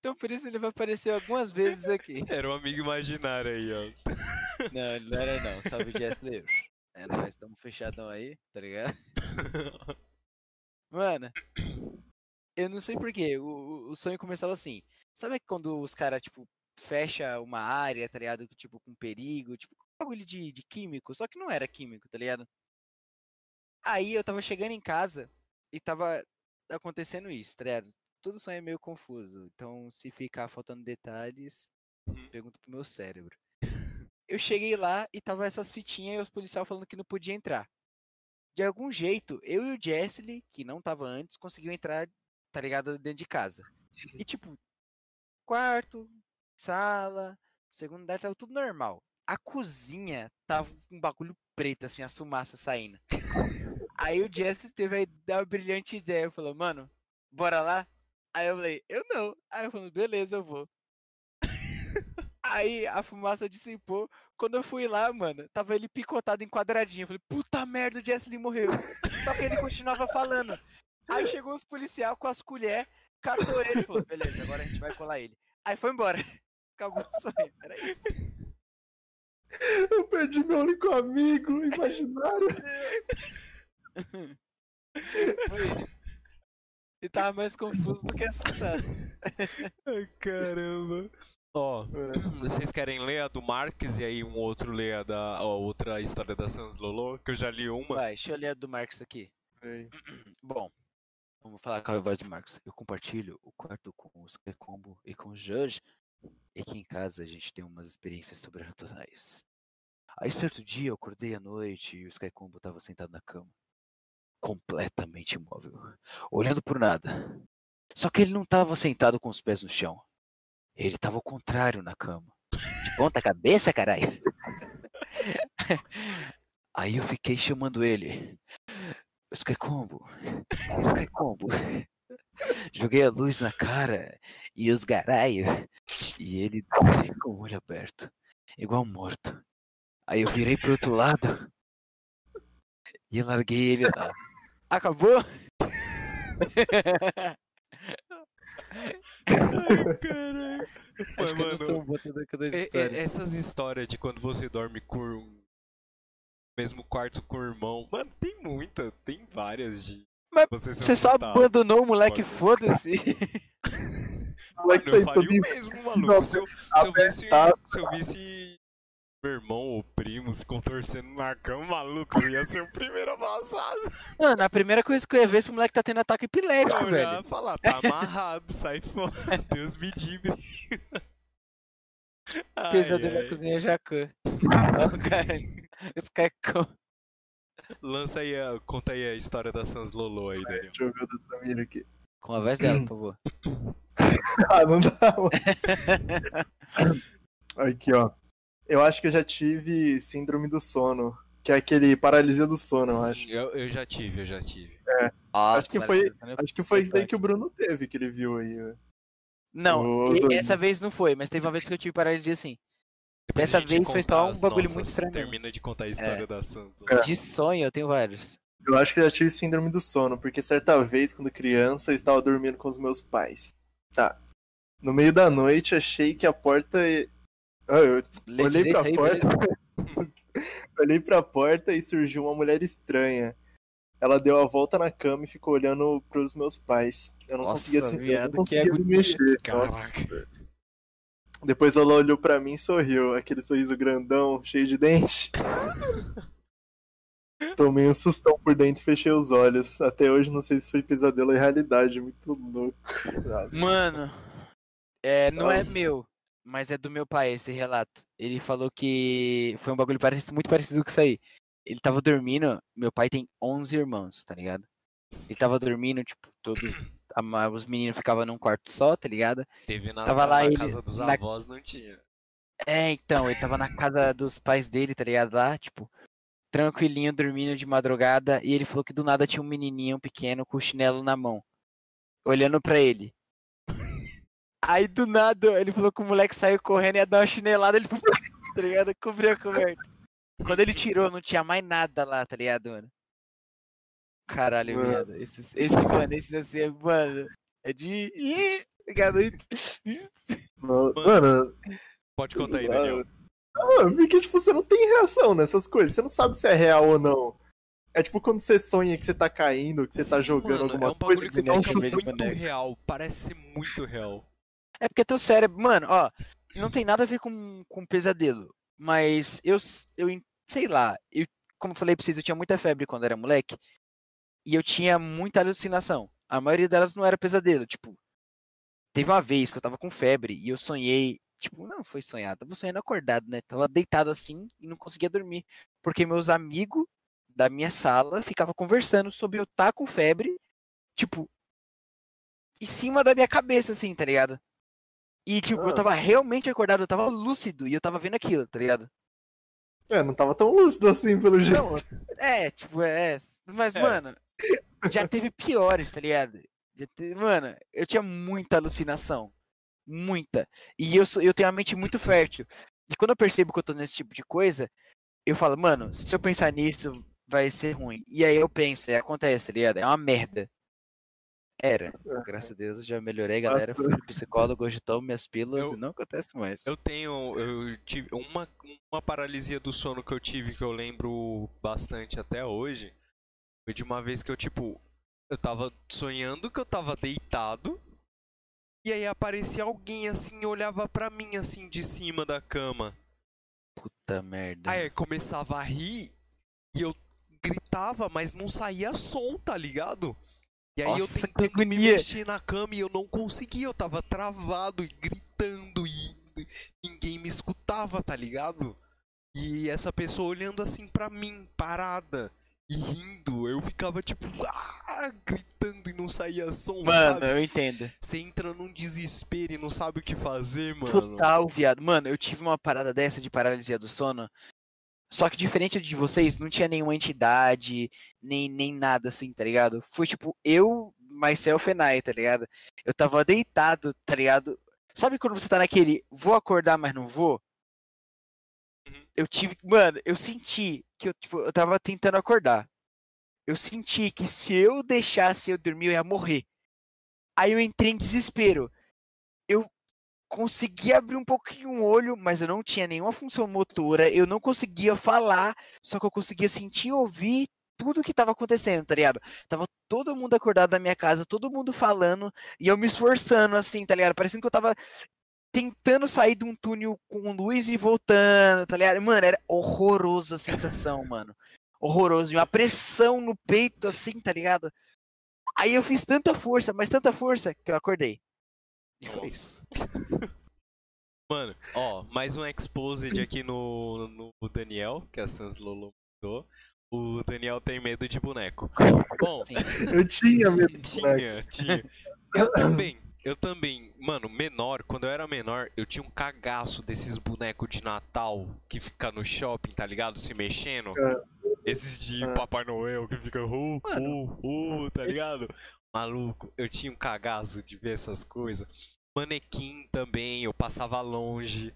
Então por isso ele vai aparecer algumas vezes aqui. Era um amigo imaginário aí, ó. Não, ele não era não. Salve Jesse Lewis. É nóis, estamos fechadão aí, tá ligado? Mano, eu não sei porquê. O, o- sonho começava assim. Sabe quando os caras, tipo, fecha uma área, tá ligado? Tipo, com perigo, tipo, com bagulho de, de químico, só que não era químico, tá ligado? Aí eu tava chegando em casa e tava acontecendo isso, tá ligado? Todo sonho é meio confuso. Então, se ficar faltando detalhes, Uhum. pergunta pro meu cérebro. Eu cheguei lá e tava essas fitinhas e os policiais falando que não podia entrar. De algum jeito, eu e o Jessley, que não tava antes, conseguiu entrar, tá ligado, dentro de casa. E tipo, quarto, sala, segundo andar, tava tudo normal. A cozinha tava com um bagulho preto, assim, as fumaças saindo. Aí o Jessley teve a a brilhante ideia, falou, mano, bora lá? Aí eu falei, eu não. Aí eu falei, beleza, eu vou. Aí a fumaça dissipou. Quando eu fui lá, mano, tava ele picotado em quadradinho. Eu falei, puta merda, o Jessley morreu. Só que ele continuava falando. Aí chegou os policiais com as colheres, catou ele e falou, beleza, agora a gente vai colar ele. Aí foi embora. Acabou o sonho. Era isso. Eu perdi meu único amigo imaginário. Foi isso. E tava mais confuso do que assustado. Ai, caramba. Ó, É. vocês querem ler a do Marx e aí um outro ler a da a outra história da Sans Lolo? Que eu já li uma. Vai, deixa eu ler a do Marx aqui. Ei, Bom, vamos falar com a voz do Marcos. Eu compartilho o quarto com o Sky Combo e com o Jorge. E aqui em casa a gente tem umas experiências sobrenaturais. Aí certo dia eu acordei à noite e o Sky Combo estava sentado na cama. Completamente imóvel. Olhando por nada. Só que ele não estava sentado com os pés no chão. Ele estava ao contrário na cama. De ponta cabeça, caralho. Aí eu fiquei chamando ele. Sky Combo. Sky Combo. Joguei a luz na cara e os garaio. E ele com o olho aberto, igual morto. Aí eu virei pro outro lado e larguei ele lá. Acabou? Caralho. Acho Mas, que eu não mano, sou um É- é- história. essas histórias de quando você dorme com o mesmo quarto com o irmão, mano, tem muita, tem várias de Mas você Você só abandonou o moleque, foda-se. Mano, eu tá faria o mesmo, maluco. Se eu, se eu visse, se eu visse meu irmão ou primo se contorcendo na cama, maluco, eu ia ser o primeiro a vazar. Mano, a primeira coisa que eu ia ver é se o moleque tá tendo ataque epilético, Eu velho. ia falar, tá amarrado, sai fora, Deus me. Ai, Pesadelo na cozinha Jacan. Ó, cara. Os caras Lança aí, a, conta aí a história da Sans Lolo aí, Daniel. Deixa eu ver da Samira aqui. Com a voz dela, por favor. Ah, não dá, mano. Aqui, ó. Eu acho que eu já tive síndrome do sono. Que é aquele paralisia do sono, eu acho. Sim, eu, eu já tive, eu já tive. Ah, Acho que foi- Acho que foi isso daí que o Bruno teve, que ele viu aí. ó. Não, Zoinho. essa vez não foi, mas teve uma vez que eu tive paralisia assim. Depois Dessa vez foi só um bagulho nossas, muito estranho. Termina de contar a história da Sans Lolo. É. De sonho eu tenho vários. Eu acho que eu já tive síndrome do sono, porque certa vez, quando criança, eu estava dormindo com os meus pais. Tá. No meio da noite, achei que a porta. Ah, eu Lê olhei pra aí, porta. olhei pra porta e surgiu uma mulher estranha. Ela deu a volta na cama e ficou olhando pros meus pais. Eu não Nossa, conseguia, se- eu viado, não que conseguia me mexer. Caraca. Depois ela olhou pra mim e sorriu. Aquele sorriso grandão, cheio de dente. Tomei um sustão por dentro e fechei os olhos. Até hoje não sei se foi pesadelo ou realidade. Muito louco. Nossa. Mano, é, não é meu, mas é do meu pai esse relato. Ele falou que foi um bagulho parecido, muito parecido com isso aí. Ele tava dormindo, meu pai tem 11 irmãos, tá ligado? Ele tava dormindo, tipo, todos a os meninos ficavam num quarto só, tá ligado? Teve nas, Tava lá na ele casa dos na- avós, não tinha. É, então, ele tava na casa dos pais dele, tá ligado? Lá, tipo, tranquilinho, dormindo de madrugada, e ele falou que do nada tinha um menininho pequeno com o chinelo na mão, olhando pra ele. Aí do nada, ele falou que o moleque saiu correndo e ia dar uma chinelada, ele, tá ligado? Cobriu a coberta. Quando ele tirou, não tinha mais nada lá, tá ligado, mano? Caralho, Mano. viado. Esse, esse, mano, esse assim, é, mano, é de. Ih, tá ligado? No- Mano, Pode contar aí, Daniel. ah, porque tipo, você não tem reação nessas coisas. Você não sabe se é real ou não. É tipo quando você sonha que você tá caindo, que você tá Sim, jogando mano, alguma é um coisa, que você que chute. de muito boneco. real. Parece ser muito real. É porque teu cérebro, mano, ó, não tem nada a ver com, com pesadelo. Mas eu, eu, sei lá, eu, como eu falei pra vocês, eu tinha muita febre quando era moleque. E eu tinha muita alucinação. A maioria delas não era pesadelo. Tipo, teve uma vez que eu tava com febre e eu sonhei. Tipo, não foi sonhado, tava sonhando acordado, né? Tava deitado assim e não conseguia dormir. Porque meus amigos da minha sala ficavam conversando sobre eu estar com febre, tipo, em cima da minha cabeça, assim, tá ligado? E, tipo, eu Ah. tava realmente acordado, eu tava lúcido e eu tava vendo aquilo, tá ligado? É, não tava tão lúcido assim, pelo jeito. É, tipo, é. Mas, É. mano, já teve piores, tá ligado? Já teve- mano, eu tinha muita alucinação. Muita. E eu, sou, eu tenho a mente muito fértil. E quando eu percebo que eu tô nesse tipo de coisa, eu falo, mano, se eu pensar nisso, vai ser ruim. E aí eu penso, e acontece, tá ligado? É uma merda. Era. Graças a Deus eu já melhorei, galera. Fui no psicólogo, hoje tomo minhas pílulas Eu- e não acontece mais. Eu tenho. Eu tive uma, uma paralisia do sono que eu tive que eu lembro bastante até hoje. Foi de uma vez que eu, tipo. Eu tava sonhando que eu tava deitado. E aí aparecia alguém assim e olhava pra mim assim de cima da cama. Puta merda. Aí começava a rir e eu gritava, mas não saía som, tá ligado? E aí Nossa, eu que tentando me mexer na cama e eu não conseguia, eu tava travado e gritando e ninguém me escutava, tá ligado? E essa pessoa olhando assim pra mim, parada e rindo, eu ficava tipo, ah, gritando e não saía som, Mano, sabe? eu entendo. Você entra num desespero e não sabe o que fazer, mano. Total, viado. Mano, eu tive uma parada dessa de paralisia do sono. Só que diferente de vocês, não tinha nenhuma entidade, nem, nem nada assim, tá ligado? Foi tipo eu, myself and I, tá ligado? Eu tava deitado, tá ligado? Sabe quando você tá naquele vou acordar, mas não vou? Uhum. Eu tive. Mano, eu senti que eu, tipo, eu tava tentando acordar. Eu senti que se eu deixasse eu dormir, eu ia morrer. Aí eu entrei em desespero. Eu consegui abrir um pouquinho o olho, mas eu não tinha nenhuma função motora, eu não conseguia falar, só que eu conseguia sentir e ouvir tudo que tava acontecendo, tá ligado? Tava todo mundo acordado na minha casa, todo mundo falando, e eu me esforçando assim, tá ligado? Parecendo que eu tava tentando sair de um túnel com luz e voltando, tá ligado? Mano, era horroroso a sensação, mano. Horroroso. E uma pressão no peito, assim, tá ligado? Aí eu fiz tanta força, mas tanta força, que eu acordei. E foi isso. Nossa. Mano, ó, mais um exposed aqui no, no Daniel, que a Sans Lolo mandou. O Daniel tem medo de boneco. Bom, Sim. Eu tinha medo do boneco. tinha, tinha. Eu também, eu também. Mano, menor, quando eu era menor, eu tinha um cagaço desses bonecos de Natal que fica no shopping, tá ligado? Se mexendo. Esses de Ah. Papai Noel que fica uh, uh, uh, tá ligado? Maluco, eu tinha um cagaço de ver essas coisas. Manequim também, eu passava longe.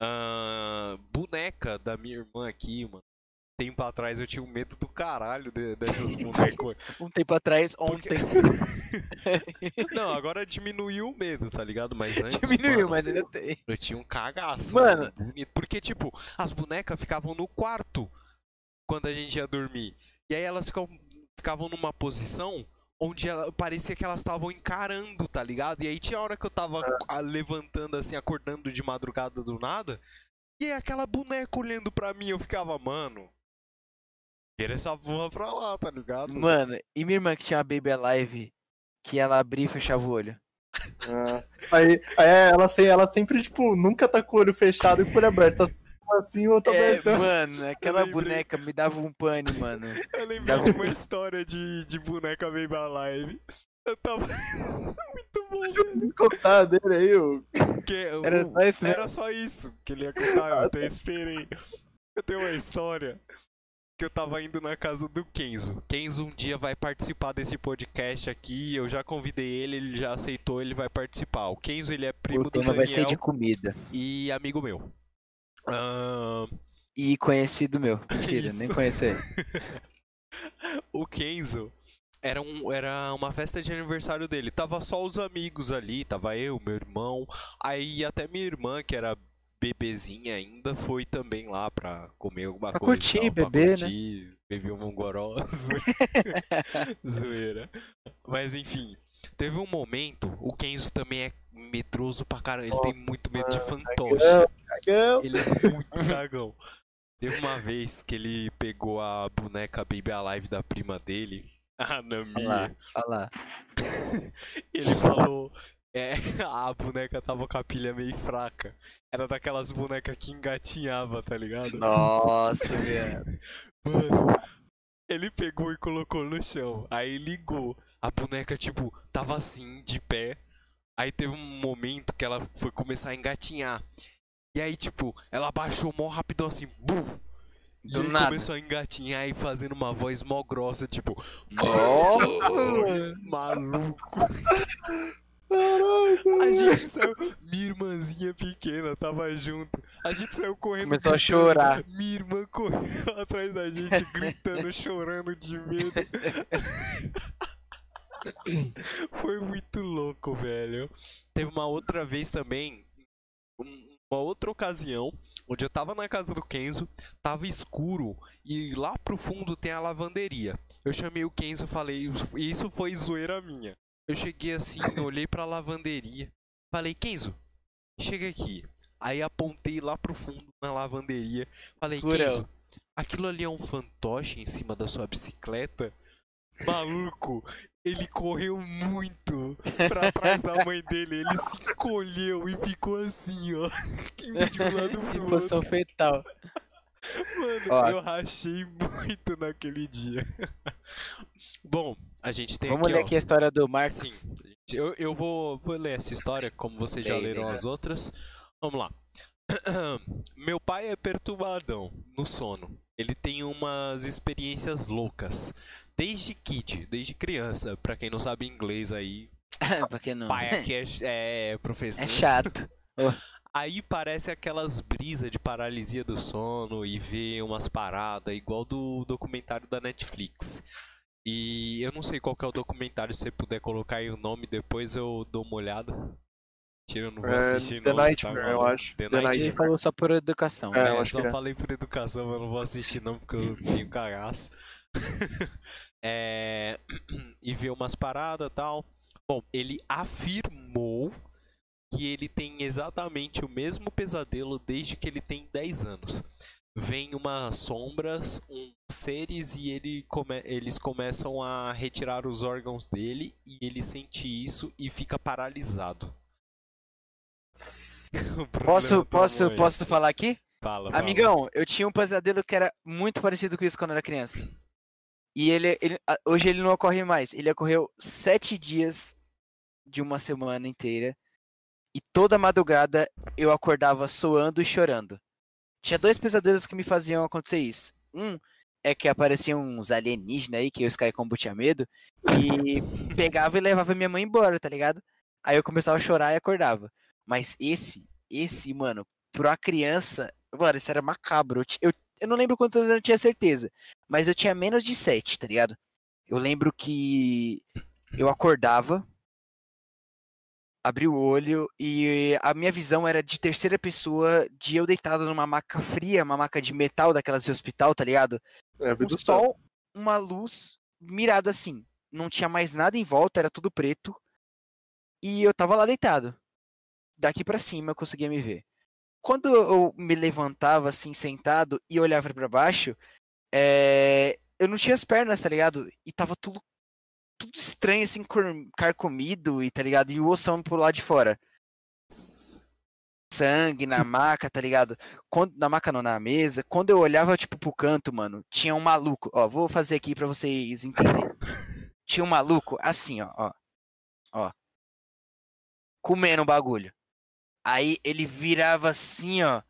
Ah, boneca da minha irmã aqui, mano. Tempo atrás eu tinha um medo do caralho de- dessas bonecas. Um tempo atrás, Porque- ontem, Não, agora diminuiu o medo, tá ligado? Mas antes. diminuiu, mano, mas ainda tem. Eu tinha um cagaço, Mano. Porque, tipo, as bonecas ficavam no quarto quando a gente ia dormir. E aí elas ficam- ficavam numa posição onde ela, parecia que elas estavam encarando, tá ligado? E aí tinha hora que eu tava a- levantando assim, acordando de madrugada do nada. E aí aquela boneca olhando pra mim, eu ficava, mano. Queira essa porra pra lá, tá ligado? Mano, e minha irmã que tinha uma Baby Alive que ela abria e fechava o olho? Ah, aí, aí ela, ela sempre, tipo, nunca tá com o olho fechado e com o olho aberto. Assim, outra É, mano, aquela boneca me dava um pane, mano. Eu lembrei de uma história de, de boneca Baby Alive. Eu tava. Muito bom, velho. Vou contar dele aí, ô. Porque Era o- só isso. Era só isso que ele ia contar, eu até esperei. Eu tenho uma história que eu tava indo na casa do Kenzo. Kenzo um dia vai participar desse podcast aqui, eu já convidei ele, ele já aceitou, ele vai participar. O Kenzo, ele é primo O do Daniel vai ser de comida. e amigo meu. Ahn, E conhecido meu. Mentira, nem conheço ele. o Kenzo era, um, era uma festa de aniversário dele. Tava só os amigos ali, tava eu, meu irmão. Aí até minha irmã, que era bebezinha ainda, foi também lá pra comer alguma Pra coisa. curtir, tal, pra beber, né? curtir, Beber um goró. Zoeira. Mas enfim, teve um momento. O Kenzo também é medroso pra caramba. Ele tem muito medo de fantoche. Cagão, cagão. Ele é muito cagão. Teve uma vez que ele pegou a boneca Baby Alive da prima dele, a Olha Nami, lá, olha lá. ele falou. É, a boneca tava com a pilha meio fraca. Era daquelas bonecas que engatinhava, tá ligado? Nossa, velho. Mano, ele pegou e colocou no chão. Aí ligou. A boneca, tipo, tava assim, de pé. Aí teve um momento que ela foi começar a engatinhar. E aí, tipo, ela baixou mó rapidão assim, buf! E Do nada. começou a engatinhar e fazendo uma voz mó grossa, tipo, Nossa, maluco. Caraca. A gente saiu. Minha irmãzinha pequena tava junto. A gente saiu correndo. Começou a chorar. Minha irmã correu atrás da gente, gritando, chorando de medo. Foi muito louco, velho. Teve uma outra vez também. um- Uma outra ocasião, onde eu tava na casa do Kenzo, tava escuro e lá pro fundo tem a lavanderia. Eu chamei o Kenzo e falei, e isso foi zoeira minha. Eu cheguei assim, olhei pra lavanderia, falei, Kenzo, chega aqui. Aí apontei lá pro fundo na lavanderia, falei. Kenzo, aquilo ali é um fantoche em cima da sua bicicleta? Maluco, ele correu muito pra trás da mãe dele, ele se encolheu e ficou assim, ó, indo de um lado Em pro posição outro. fetal. Mano, Ó. eu rachei muito naquele dia. Bom, a gente tem Vamos aqui, ler ó, aqui a história do Marcos. Sim, eu, eu vou, vou ler essa história, como vocês já leram leia. as outras. Vamos lá. Meu pai é perturbadão no sono. Ele tem umas experiências loucas. Desde kid, desde criança. Pra quem não sabe inglês aí, pra que não? pai aqui é, é professor. É chato. Aí parece aquelas brisas de paralisia do sono e ver umas paradas, igual do documentário da Netflix. E eu não sei qual que é o documentário, se você puder colocar aí o nome, depois eu dou uma olhada. Tira, eu não vou É, assistir The não, tá Nightmare, eu maluco. acho. The The Nightmare. falou só por educação. É, né? eu É, só que é. falei por educação, mas eu não vou assistir não, porque eu tenho cagaço. É, E ver umas paradas e tal. Bom, ele afirmou que ele tem exatamente o mesmo pesadelo desde que ele tem 10 anos. Vem umas sombras, uns seres e ele come- eles começam a retirar os órgãos dele e ele sente isso e fica paralisado. Posso, posso, posso falar aqui? Fala, fala. Amigão, eu tinha um pesadelo que era muito parecido com isso quando eu era criança. E ele, ele- hoje ele não ocorre mais. Ele ocorreu sete dias de uma semana inteira. E toda madrugada eu acordava soando e chorando. Tinha dois pesadelos que me faziam acontecer isso. Um é que apareciam uns alienígenas aí, que eu Sky Combo tinha medo, e pegava e levava minha mãe embora, tá ligado? Aí eu começava a chorar e acordava. Mas esse, esse, mano, pra uma criança, mano, isso era macabro. Eu, eu não lembro quantos anos eu tinha certeza, mas eu tinha menos de sete, tá ligado? Eu lembro que eu acordava, abri o olho e a minha visão era de terceira pessoa, de eu deitado numa maca fria, uma maca de metal daquelas de hospital, tá ligado? É O sol. sol, uma luz mirada assim. Não tinha mais nada em volta, era tudo preto. E eu tava lá deitado. Daqui pra cima eu conseguia me ver. Quando eu me levantava assim, sentado, e olhava pra baixo, é, eu não tinha as pernas, tá ligado? E tava tudo, tudo estranho, assim, carcomido, e tá ligado? E o ossão pro lado de fora. Sangue na maca, tá ligado? Quando, na maca não, na mesa. Quando eu olhava, tipo, pro canto, mano, tinha um maluco. Ó, vou fazer aqui pra vocês entenderem. Tinha um maluco, assim, ó, ó. Ó. Comendo o bagulho. Aí ele virava assim, ó.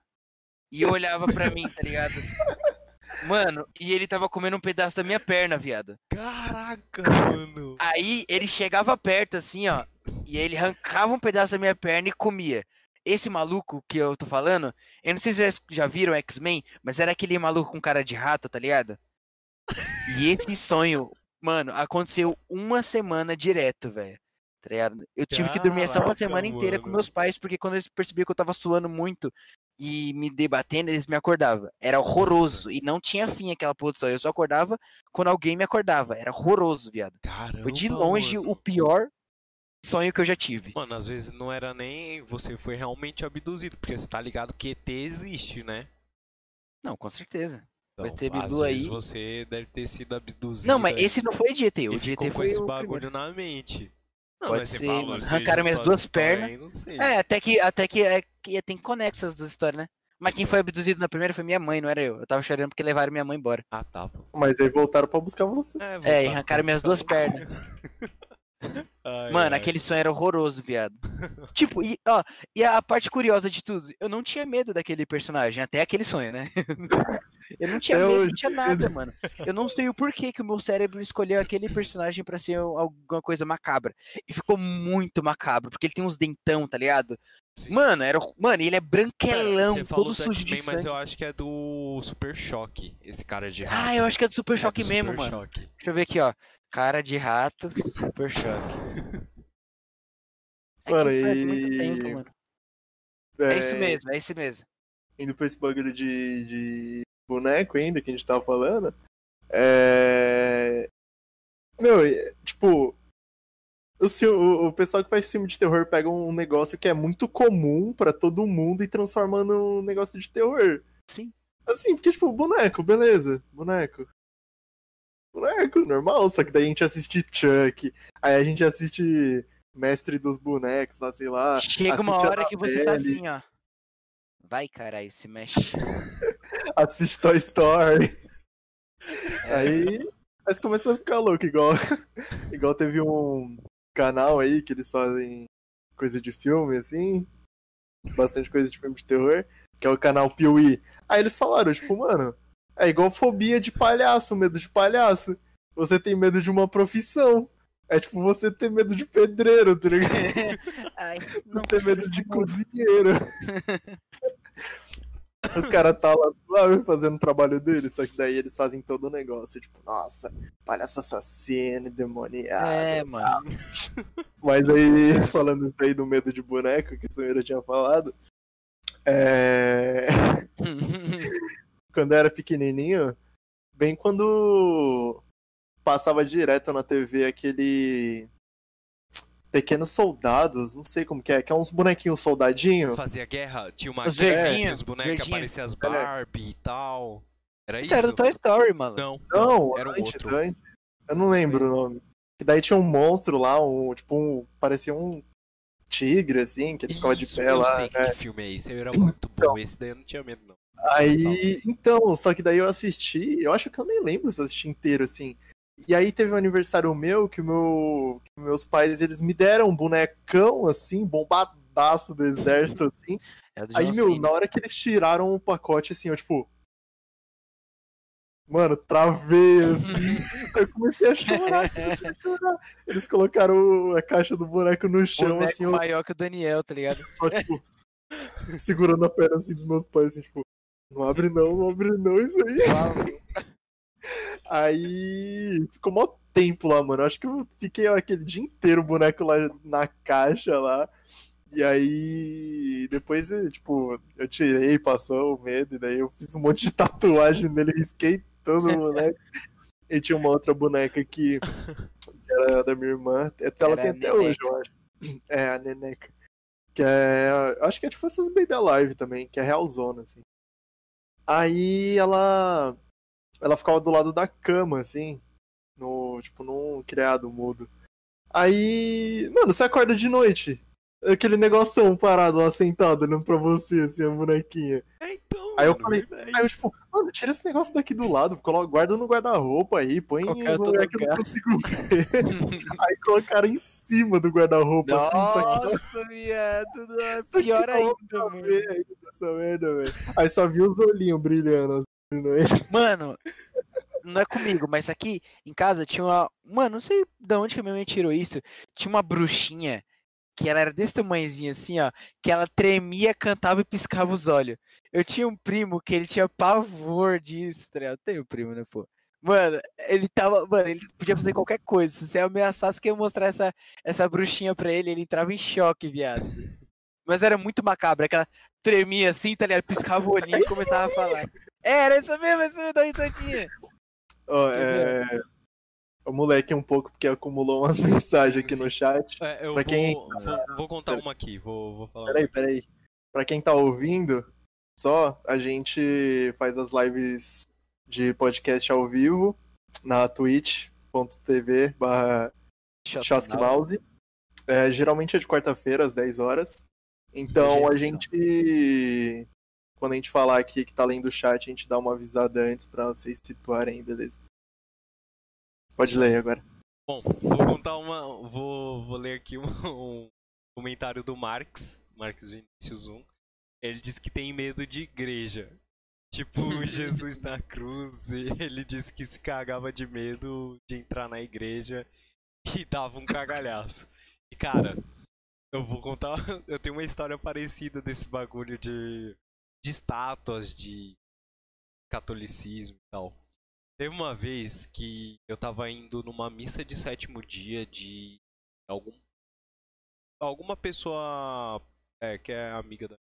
E olhava pra mim, tá ligado? Mano, e ele tava comendo um pedaço da minha perna, viado. Caraca, mano. Aí ele chegava perto, assim, ó. E aí ele arrancava um pedaço da minha perna e comia. Esse maluco que eu tô falando, eu não sei se vocês já viram X-Men, mas era aquele maluco com cara de rato, tá ligado? E esse sonho, mano, aconteceu uma semana direto, velho. Tá ligado? Eu tive que dormir essa uma semana inteira com mano. meus pais, porque quando eles percebiam que eu tava suando muito e me debatendo, eles me acordavam. Era horroroso. E não tinha fim aquela porra do sonho. Eu só acordava quando alguém me acordava. Era horroroso, viado. Caramba. Foi de longe mano. o pior sonho que eu já tive. Mano, às vezes não era nem você foi realmente abduzido, porque você tá ligado que ET existe, né? Não, com certeza. Então, ET às Bilu vezes aí- você deve ter sido abduzido. Não, mas aí, esse não foi de ET. O de ET com foi esse o bagulho primeiro. na mente. Não, Pode ser, mano. você Arrancaram minhas as duas histórias pernas. aí. É, até que, até que, é, que tem conexas das histórias, né? Mas quem foi abduzido na primeira foi minha mãe, não era eu. Eu tava chorando porque levaram minha mãe embora. Ah, tá, pô. Mas aí voltaram pra buscar você. É, É, e arrancaram minhas duas pernas. Ai, Mano, ai. aquele sonho era horroroso, viado. tipo, e, ó, e a parte curiosa de tudo, eu não tinha medo daquele personagem, até aquele sonho, né? eu não tinha Até medo, hoje. não tinha nada, mano. Eu não sei o porquê que o meu cérebro escolheu aquele personagem pra ser alguma coisa macabra. E ficou muito macabro, porque ele tem uns dentão, tá ligado? Sim. Mano, era, mano, ele é branquelão, Você falou todo do sujo de X-Men, mas sangue. eu acho que é do Super Choque, esse cara de rato. Ah, eu acho que é do Super É Choque do mesmo, Super mano. Choque. Deixa eu ver aqui, ó. Cara de rato, Super Choque. É Mano, e- muito tempo, mano. É isso mesmo, é isso mesmo. Indo pra esse bagulho de, de boneco ainda que a gente tava falando. É. Meu, tipo. O, o, pessoal que faz filme de terror pega um negócio que é muito comum pra todo mundo e transforma num negócio de terror. Sim. Assim, porque, tipo, boneco, beleza, boneco. Boneco, normal, só que daí a gente assiste Chuck, aí a gente assiste Mestre dos Bonecos, lá, sei lá. Chega uma hora que você tá assim, ó. Vai, caralho, se mexe. assiste Toy Story. Aí, mas começa a ficar louco, igual, igual teve um canal aí que eles fazem coisa de filme, assim, bastante coisa de filme de terror, que é o canal Piuí. Aí eles falaram, tipo, mano, é igual fobia de palhaço, medo de palhaço. Você tem medo de uma profissão. É tipo você ter medo de pedreiro, tá ligado? Ai, Não ter medo de cozinheiro. O cara tá lá suave fazendo o trabalho dele, só que daí eles fazem todo o negócio, tipo, nossa, palhaço assassino, demoniado. É, assim. mano. Mas aí, falando isso aí do medo de boneco, que o Samira tinha falado, é... quando eu era pequenininho, bem quando passava direto na TV aquele Pequenos Soldados, não sei como que é, que é uns bonequinhos soldadinho. Fazia guerra, tinha uma Os guerra entre os bonecos apareciam as Barbie e tal. Era Isso isso? era do Toy Story, mano. Não, Não, era um antes, outro. antes. Eu não lembro o nome. E daí tinha um monstro lá, um, tipo, um, parecia um tigre, assim, que ele ficava de pé eu lá. sei né? que filme é esse, era muito Então. bom. Esse daí eu não tinha medo, não. Aí, então, só que daí eu assisti, eu acho que eu nem lembro se eu assisti inteiro, assim. E aí teve um aniversário meu que, meu, que meus pais, eles me deram um bonecão, assim, bombadaço do exército, assim. É do Aí, meu, na hora que eles tiraram o pacote, assim, eu, tipo... Mano, travei, assim. eu comecei a chorar, comecei a chorar. Eles colocaram a caixa do boneco no chão, Boneco assim, eu maior que o Daniel, tá ligado? só, tipo... segurando a perna, assim, dos meus pais, assim, tipo... Não abre não, não abre não, isso aí. Aí ficou mó tempo lá, mano. Acho que eu fiquei aquele dia inteiro o boneco lá na caixa lá. E aí depois, eh, tipo, eu tirei, passou o medo, e daí eu fiz um monte de tatuagem nele, risquei todo o boneco. E tinha uma outra boneca que era da minha irmã. Até ela tem até hoje, eu acho. É, a Neneca. Que é. Acho que é tipo essas Baby Alive também, que é realzona, assim. Aí ela ela ficava do lado da cama, assim, no, tipo, num criado mudo. Aí, mano, você acorda de noite, aquele negoção parado lá sentado olhando pra você, assim, a bonequinha. É, então, Aí eu mano, falei- é Aí eu, tipo, mano, tira esse negócio daqui do lado, coloca, guarda no guarda-roupa aí, põe em Qualquer um lugar que eu não consigo ver. aí colocaram em cima do guarda-roupa, assim, só que Nossa, viado, que pior ainda, mano. essa merda, velho. Aí só vi os olhinhos brilhando assim. Mano, não é comigo, mas aqui em casa tinha uma. Mano, não sei de onde que a minha mãe tirou isso. Tinha uma bruxinha que ela era desse tamanhozinho assim, ó. Que ela tremia, cantava e piscava os olhos. Eu tinha um primo que ele tinha pavor disso, tá? Eu tenho um primo, né, pô? Mano, ele tava. Mano, ele podia fazer qualquer coisa. Se você ameaçasse que ia mostrar essa, essa bruxinha pra ele, ele entrava em choque, viado. Mas era muito macabro, aquela tremia assim, tá ligado? Piscava o olhinho e começava a falar. Era isso mesmo, isso mesmo da risadinha. Ó, é. O moleque um pouco, porque acumulou umas mensagens aqui no chat. É, eu pra vou, quem- vou, vou contar uma aqui, vou, vou falar. Peraí, peraí. Pra quem tá ouvindo, só a gente faz as lives de podcast ao vivo na twitch.tv barra Mouse. É, geralmente é de quarta-feira, às 10 horas. Então a gente. Quando a gente falar aqui que tá lendo o chat, a gente dá uma avisada antes pra vocês situarem, beleza? Pode ler agora. Bom, vou contar uma. Vou, vou ler aqui um, um comentário do Marx, Marx Vinicius 1. Ele diz que tem medo de igreja. Tipo, Jesus na cruz, e ele disse que se cagava de medo de entrar na igreja e dava um cagalhaço. E cara, eu vou contar. Eu tenho uma história parecida desse bagulho de, de estátuas, de catolicismo e tal. Teve uma vez que eu tava indo numa missa de sétimo dia de algum alguma pessoa é, que é amiga da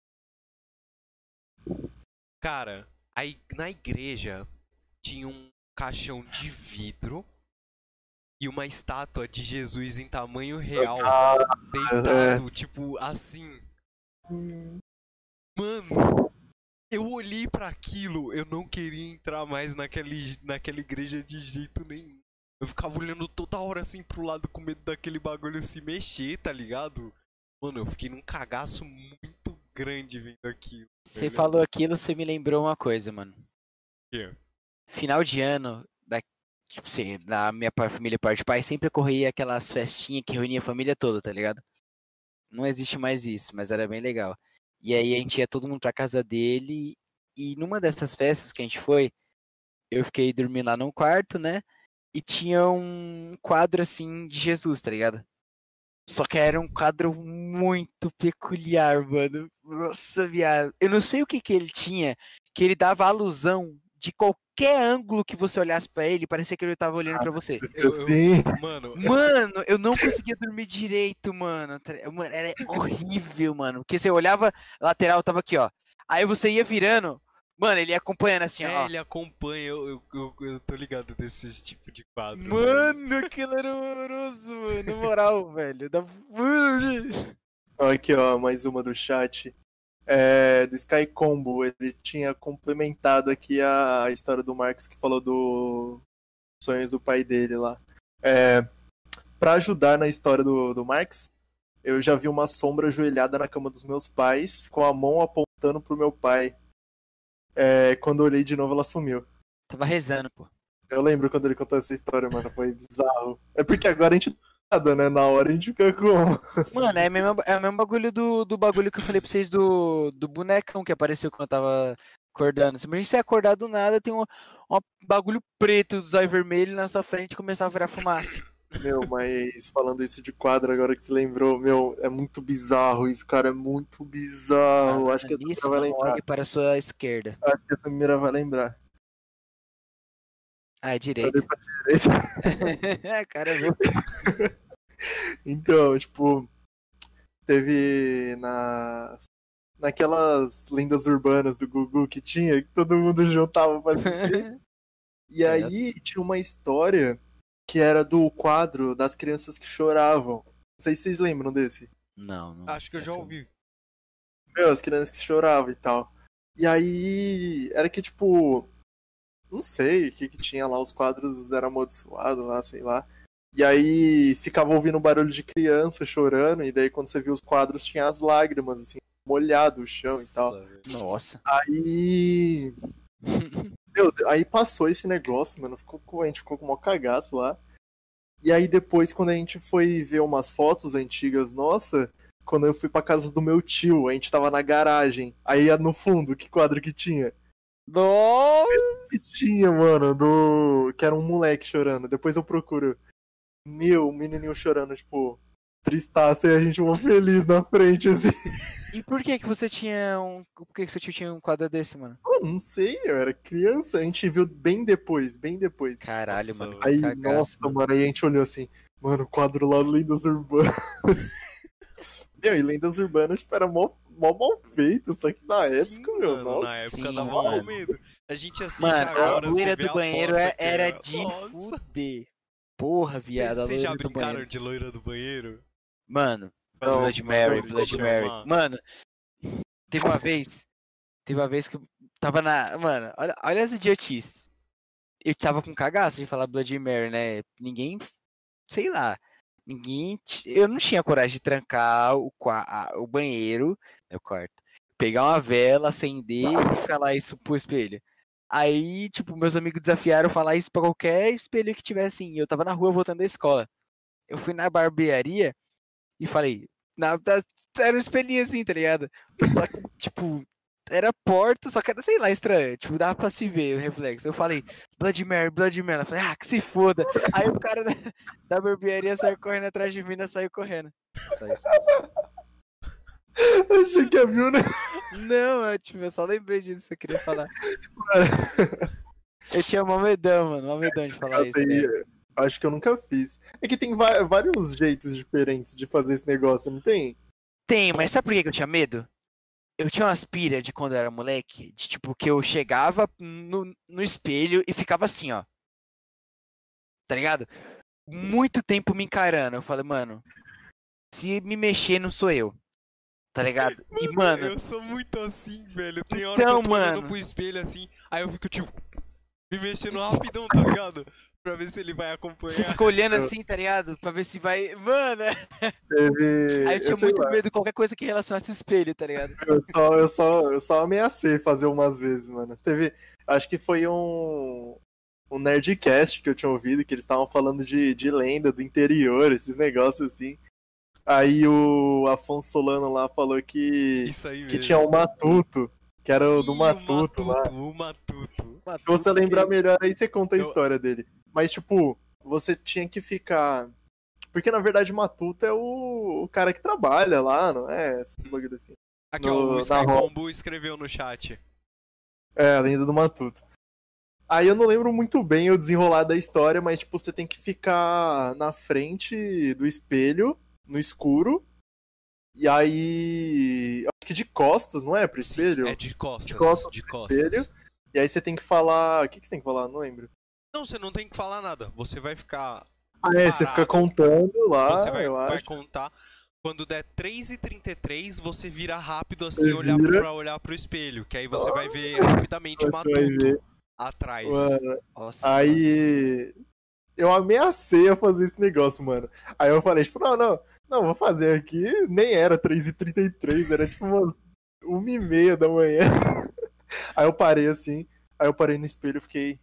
Cara, aí na igreja tinha um caixão de vidro e uma estátua de Jesus em tamanho real deitado, tipo assim. Mano, eu olhei pra aquilo, eu não queria entrar mais naquele, naquela igreja de jeito nenhum. Eu ficava olhando toda hora assim pro lado com medo daquele bagulho se mexer, tá ligado? Mano, eu fiquei num cagaço muito grande vendo aquilo. Você velho. falou aquilo, você me lembrou uma coisa, mano. quê? Final de ano, da, tipo assim, na minha família parte de pai, sempre ocorria aquelas festinhas que reunia a família toda, tá ligado? Não existe mais isso, mas era bem legal. E aí a gente ia todo mundo pra casa dele, e numa dessas festas que a gente foi, eu fiquei dormindo lá num quarto, né? E tinha um quadro assim de Jesus, tá ligado? Só que era um quadro muito peculiar, mano. Nossa, viado. Eu não sei o que que ele tinha, que ele dava alusão de qualquer ângulo que você olhasse pra ele, parecia que ele tava olhando pra você. Eu, eu- mano, Mano, eu não conseguia dormir direito, mano. era horrível, mano. Porque você olhava, lateral tava aqui, ó. Aí você ia virando, mano, ele ia acompanhando assim, é, ó. ele acompanha, eu, eu, eu, eu tô ligado desses tipo de quadro. velho. Mano, aquilo era horroroso, mano. Na moral, velho. Ó, Aqui, ó, mais uma do chat. É, do Sky Combo, ele tinha complementado aqui a história do Marx que falou do sonhos do pai dele lá. É, para ajudar na história do, do Marx, eu já vi uma sombra ajoelhada na cama dos meus pais, com a mão apontando pro meu pai. É, quando eu olhei de novo, ela sumiu. Tava rezando, pô. Eu lembro quando ele contou essa história, mano, foi bizarro. É porque agora a gente nada, né? Na hora a gente fica como? Mano, é o mesmo, é o mesmo bagulho do, do bagulho que eu falei pra vocês do, do bonecão que apareceu quando eu tava acordando. Imagina você acordar do nada, tem um, um bagulho preto, zóio vermelho na sua frente e começar a virar fumaça. Meu, mas falando isso de quadro, agora que você lembrou, meu, é muito bizarro isso, cara, é muito bizarro. Acho que essa primeira vai lembrar. para a sua esquerda. Acho que essa primeira vai lembrar. Ah, é direita. direita. Cara, viu? Então, tipo, teve na naquelas lendas urbanas do Gugu que tinha, que todo mundo juntava pra assistir. E É, aí tinha uma história que era do quadro das crianças que choravam. Não sei se vocês lembram desse. Não, não. Acho que eu já ouvi. Meu, as crianças que choravam e tal. E aí era que, tipo, Não sei o que, que tinha lá, os quadros eram amaldiçoados lá, sei lá. E aí ficava ouvindo barulho de criança chorando, e daí quando você viu os quadros tinha as lágrimas, assim, molhado o chão e tal. Nossa. Nossa. Aí. Meu, aí passou esse negócio, mano. Ficou, com- a gente ficou com o maior cagaço lá. E aí depois, quando a gente foi ver umas fotos antigas, nossa, quando eu fui pra casa do meu tio, a gente tava na garagem. Aí no fundo, que quadro que tinha? Nossa. Que tinha, mano, do. Que era um moleque chorando. Depois eu procuro. Meu, o menininho chorando, tipo, tristaço e a gente uma feliz na frente, assim. E por que que você tinha um. Por que que seu tio tinha um quadro desse, mano? Eu não sei, eu era criança. A gente viu bem depois, bem depois. Caralho, Nossa, mano. Aí, cagaço, nossa, mano. mano, aí a gente olhou assim, mano, o quadro lá do Lendas Urbanas. meu, e Lendas Urbanas, tipo, era mó, mó mal feito, só que na Sim, época, meu, mano, nossa. na época Sim, dava medo. A gente assiste Mano, agora, a você loira do a banheiro é- que era é. de Nossa. fuder. Porra, viado. Vocês já loira do brincaram banheiro. de loira do banheiro? Mano, Não, Blood Mary, Blood Mary. Mano, teve uma vez. Teve uma vez que eu tava na. Mano, olha, olha as idiotices. Eu tava com cagaço de falar Blood Mary, né? Ninguém. Sei lá. Ninguém. t- Eu não tinha coragem de trancar o, a- o banheiro, meu quarto. Pegar uma vela, acender e falar isso pro espelho. Aí, tipo, meus amigos desafiaram falar isso pra qualquer espelho que tivesse assim. Eu tava na rua voltando da escola. Eu fui na barbearia e falei, na, da- era um espelhinho assim, tá ligado? Só que, tipo, era porta, só que era, sei lá, estranho. Tipo, dava pra se ver o reflexo. Eu falei, Blood Mary, Blood Mary. Ela falei, ah, que se foda. Aí o cara da, da barbearia saiu correndo atrás de mim e saiu correndo. Só isso. mesmo. Achei que viu, né? Não, eu, tipo, eu só lembrei disso que eu queria falar. Eu tinha uma medão, mano, uma medão de falar isso. Né? acho que eu nunca fiz. É que tem vários jeitos diferentes de fazer esse negócio, não tem? Tem, mas sabe por que eu tinha medo? Eu tinha uma aspira de quando eu era moleque, de tipo, que eu chegava no, no espelho e ficava assim, ó. Tá ligado? Muito tempo me encarando. Eu falei, mano, se me mexer, não sou eu. Tá ligado? E, mano, Eu sou muito assim, velho. Tem hora Então, que eu tô olhando mano. pro espelho assim, aí eu fico tipo. Me mexendo rapidão, tá ligado? Pra ver se ele vai você acompanhar. fica olhando assim, tá ligado? Pra ver se vai. Mano, Teve. aí eu tinha sei muito lá, medo de qualquer coisa que relacionasse espelho, tá ligado? Eu só, eu, só, eu só ameacei fazer umas vezes, mano. Teve. Acho que foi um. Um Nerdcast que eu tinha ouvido, que eles estavam falando de, de lenda do interior, esses negócios assim. Aí o Afonso Solano lá falou que, que tinha um matuto, que era o do Sim, matuto lá. O matuto. Se você lembrar melhor aí, você conta a Eu- história dele. Mas, tipo, você tinha que ficar. Porque na verdade Matuto é o, o cara que trabalha lá, não é? Esse bagulho assim. Aqui, No- ó, o Sky. Combo escreveu no chat. É, a lenda do Matuto. Aí eu não lembro muito bem o desenrolar da história, mas, tipo, você tem que ficar na frente do espelho, no escuro. E aí. Acho que de costas, não é? Pro espelho? É de costas. De costas De costas. espelho. E aí você tem que falar. O que, que você tem que falar? Não lembro. Não, você não tem que falar nada. Você vai ficar. Ah, é, você fica Parado. contando lá, Você vai, eu vai acho. contar. Quando der 3h33, você vira rápido assim Você olhar vira. pra olhar pro espelho. Que aí você vai ver rapidamente o Você vai ver. matuto atrás. Mano, Nossa. Aí eu ameacei a fazer esse negócio, mano. Aí eu falei, tipo, não, não, não, vou fazer aqui. Nem era 3h33, era tipo umas 1h30 da manhã. Aí eu parei assim, aí eu parei no espelho e fiquei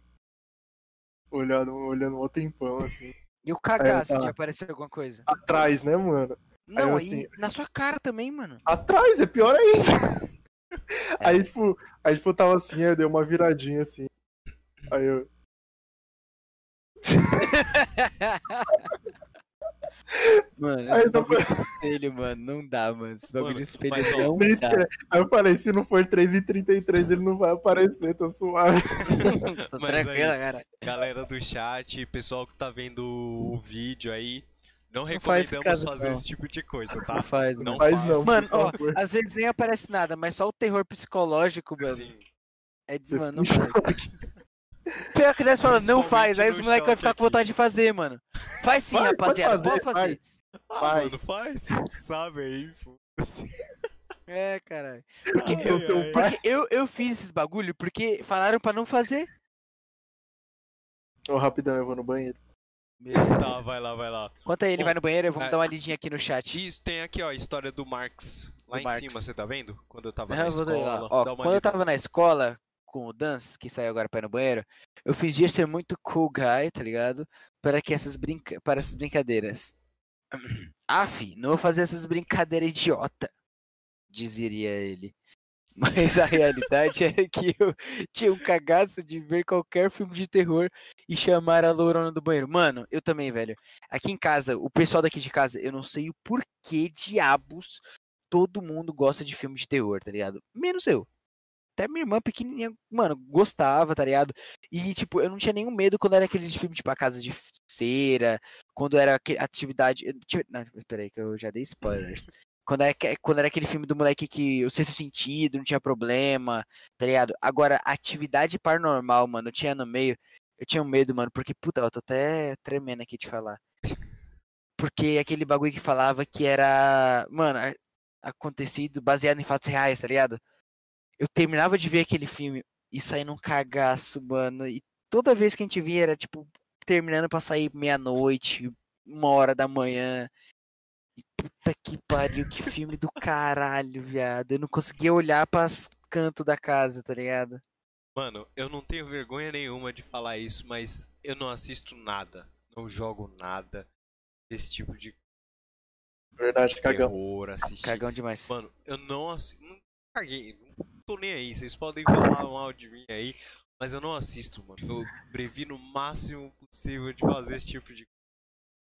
olhando, olhando um tempão, assim. E o cagaço tá. de aparecer alguma coisa? Atrás, né, mano? Não, eu, aí assim- na sua cara também, mano. Atrás, é pior ainda. É. Aí, tipo, aí, tipo, eu tava assim, aí eu dei uma viradinha assim. Aí eu. Mano, Aí esse não bagulho de espelho, mano, não dá, mano. Esse bagulho Mano, de espelho mas, não Nem dá. Aí eu falei, se não for 3h33, ele não vai aparecer, tá suave. Tô Mas aí- tranquila, cara. Galera do chat, pessoal que tá vendo o vídeo aí, não Não faz recomendamos caso, fazer não. esse tipo de coisa, Não tá? faz, Não. Faz faz. não, Mano, ó, às vezes nem aparece nada, mas só o terror psicológico, mano. Sim. É de, Você mano, não faz. Pior que nós falando, não faz, aí os moleques vão ficar com vontade de fazer, mano. Faz sim, Vai, rapaziada, pode pode fazer, fazer. Ah, Faz. mano, faz, você sabe aí, foda-se. É, caralho. Porque, Ai, eu, ai. porque eu, eu fiz esses bagulho porque falaram pra não fazer. Ô, rapidão, eu vou no banheiro. Tá, vai lá, vai lá. Enquanto aí ele Bom, vai no banheiro, vamos é- dar uma lidinha aqui no chat. Isso, tem aqui, ó, a história do Marx. Lá Do em Marx. cima, você tá vendo? Quando eu tava na eu escola. Ó, quando eu lida. tava na escola com o Dance, que saiu agora pra ir no banheiro, eu fingia ser muito cool guy, tá ligado? Para que essas brinca... para essas brincadeiras. Af, não vou fazer essas brincadeiras idiota, dizeria ele. Mas a realidade era que eu tinha um cagaço de ver qualquer filme de terror e chamar a lourona do banheiro. Mano, eu também, velho. Aqui em casa, o pessoal daqui de casa, eu não sei o porquê diabos todo mundo gosta de filme de terror, tá ligado? Menos eu. Até minha irmã pequenininha, mano, gostava, tá ligado? E, tipo, eu não tinha nenhum medo quando era aquele filme, tipo, A Casa de Cera, quando era atividade... ati- Não, peraí, que eu já dei spoilers. Quando era, que- quando era aquele filme do moleque que o sexto sentido, não tinha problema, tá ligado? Agora, atividade paranormal, mano, eu tinha no meio, eu tinha um medo, mano, porque, puta, eu tô até tremendo aqui de falar. Porque aquele bagulho que falava que era, mano, acontecido baseado em fatos reais, tá ligado? Eu terminava de ver aquele filme e saía num cagaço, mano. E toda vez que a gente via era, tipo, terminando pra sair meia-noite, uma hora da manhã. E puta que pariu, que filme do caralho, viado. Eu não conseguia olhar pras canto da casa, tá ligado? Mano, eu não tenho vergonha nenhuma de falar isso, mas eu não assisto nada. Não jogo nada desse tipo de Verdade, cagão. terror, assistir. Cagão demais. Mano, eu não assisto. Não caguei, não tô nem aí. Vocês podem falar mal de mim aí, mas eu não assisto, mano. Eu previno o máximo possível de fazer esse tipo de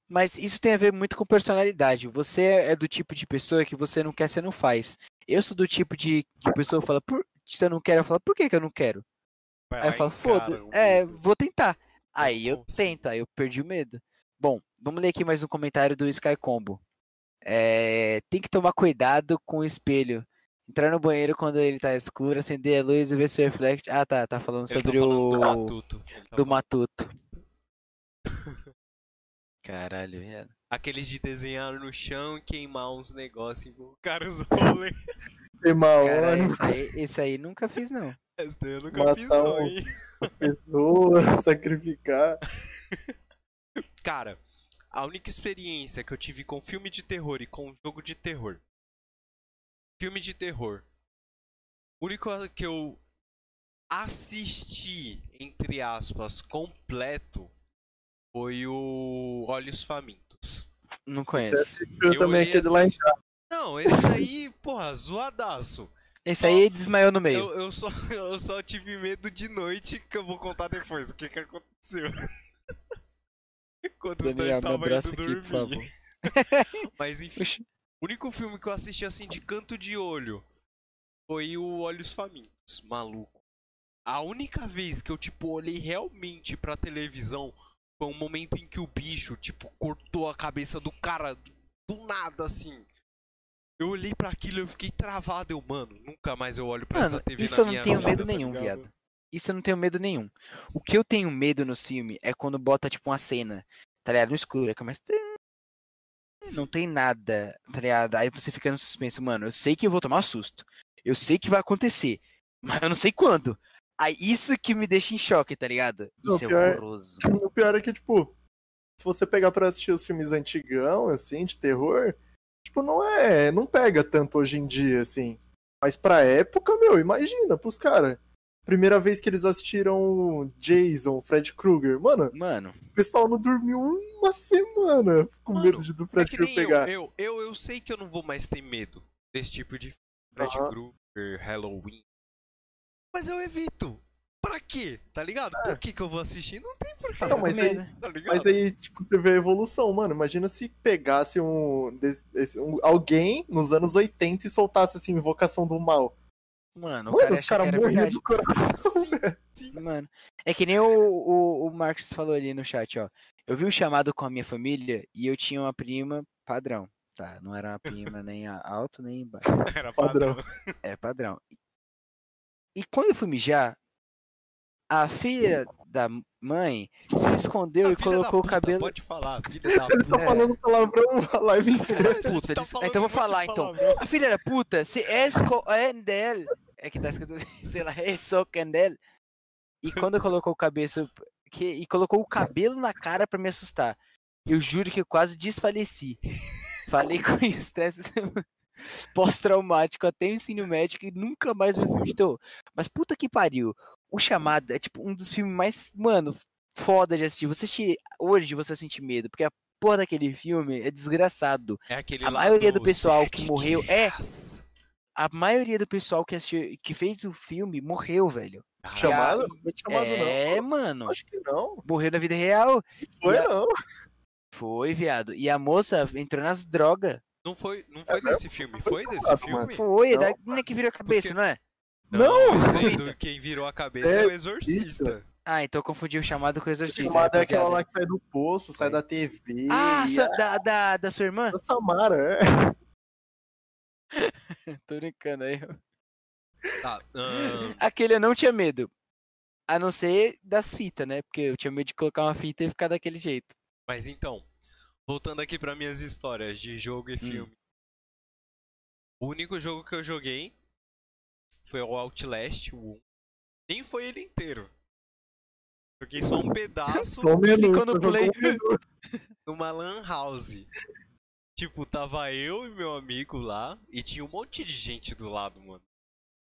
Mas isso tem a ver muito com personalidade. Você é do tipo de pessoa que você não quer, você não faz. Eu sou do tipo de, de pessoa que fala, por, se eu não quero, eu falo, por que, que eu não quero? Vai Aí eu falo, foda, é, vou tentar. Aí eu consigo. tento, aí eu perdi o medo. Bom, vamos ler aqui mais um comentário do Sky Combo. É, tem que tomar cuidado com o espelho. Entrar no banheiro quando ele tá escuro, acender a luz e ver se reflete. Ah, tá, tá falando Ele tá sobre falando do o matuto. Ele tá do falando- matuto. Caralho, viado. Aqueles de desenhar no chão e queimar uns negócios, invocar os rolês. Tem uma Cara, esse aí, esse aí nunca fiz, não. Essa daí eu nunca Matar fiz não, hein. pessoa, sacrificar. Cara, a única experiência que eu tive com filme de terror e com jogo de terror. Filme de terror. O único que eu assisti, entre aspas, completo foi o Olhos Famintos. Não Você conheço. assistiu Eu também aquele lá em casa. Não, esse daí, porra, zoadaço. Esse aí desmaiou no meio. Eu, eu, só, eu só tive medo de noite que eu vou contar depois o que, que aconteceu. Quando Daniel, nós me estava indo aqui, dormir. Mas enfim. O único filme que eu assisti assim de canto de olho foi o Olhos Famintos, maluco. A única vez que eu, tipo, olhei realmente pra televisão foi um momento em que o bicho, tipo, cortou a cabeça do cara do, nada, assim. Eu olhei pra aquilo e eu fiquei travado, eu, mano, nunca mais eu olho pra essa TV isso na eu não tenho medo tá nenhum, ligado? viado. Isso eu não tenho medo nenhum. O que eu tenho medo no filme é quando bota, tipo, uma cena, tá ligado? No escuro, aí começa. Não tem nada, tá ligado? Aí você fica no suspense, mano. Eu sei que eu vou tomar susto. Eu sei que vai acontecer. Mas eu não sei quando. Aí isso que me deixa em choque, tá ligado? Isso é pior- horroroso. O pior é que, tipo, se você pegar pra assistir os filmes antigão, assim, de terror, tipo, não é. Não pega tanto hoje em dia, assim. Mas pra época, meu, imagina, pros caras. Primeira vez que eles assistiram Jason, Fred Krueger, mano, Mano, o pessoal não dormiu uma semana com Mano, medo de do É Fred que Krueger pegar. eu, eu, eu, eu sei que eu não vou mais ter medo desse tipo de Fred. Krueger, Halloween. Mas eu evito. Pra quê? Tá ligado? É. Por que, que eu vou assistir? Não tem porquê. Não, mas aí- medo. Tá? Mas aí, tipo, você vê a evolução, mano. Imagina se pegasse um, um- alguém nos anos 80 e soltasse assim, Invocação do Mal. Mano, o Mano, cara os caras morriam do coração, Sim. Mano, é que nem o, o, o Marcos falou ali no chat, ó. Eu vi o chamado com a minha família e eu tinha uma prima padrão. Tá, não era uma prima nem a- alto nem baixo. Era Padrão. padrão. É padrão. E quando eu fui mijar, a filha da mãe se escondeu A e colocou o puta, cabelo. Pode falar, filha da Ele tá puta. Falando palavrão a live inteira. Puta, tá então eu vou um falar, então. palavrão. A filha da puta se escondeu. É que tá escrito, sei lá, escondeu. E quando colocou o cabeça, que, e colocou o cabelo na cara pra me assustar. Eu juro que eu quase desfaleci. Falei com estresse pós-traumático até o ensino médio e nunca mais vi filme de terror. Mas puta que pariu. O Chamado é tipo um dos filmes mais, mano, foda de assistir. Você assistir hoje, você vai sentir medo, porque a porra daquele filme é desgraçado. É aquele A maioria do pessoal que morreu- é. A maioria do pessoal que assistiu, que fez o filme morreu, velho. Caralho, Chamado? Não foi chamado, é, não. mano. Acho que não. Morreu na vida real. Foi, a- não. Foi, viado. E a moça entrou nas drogas. Não foi, não foi É desse filme, Foi foi desse filme? mano. Foi, Não, da menina que virou a cabeça, porque- não é? Não! do quem virou a cabeça é, É, o Exorcista. Ah, então eu confundi o chamado com o O exorcista. chamado é aquela lá que sai do poço, sai da TV. Ah, da, da, da sua irmã? a Samara, é. Tô brincando aí. Tá, ahn, Aquele eu não tinha medo. A não ser das fitas, né? Porque eu tinha medo de colocar uma fita e ficar daquele jeito. mas então, voltando aqui pra minhas histórias de jogo e filme. O único jogo que eu joguei foi o Outlast, o 1. Nem foi ele inteiro. Joguei só um pedaço Só um minuto, no play. um numa lan house. Tipo, tava eu e meu amigo lá e tinha um monte de gente do lado, mano.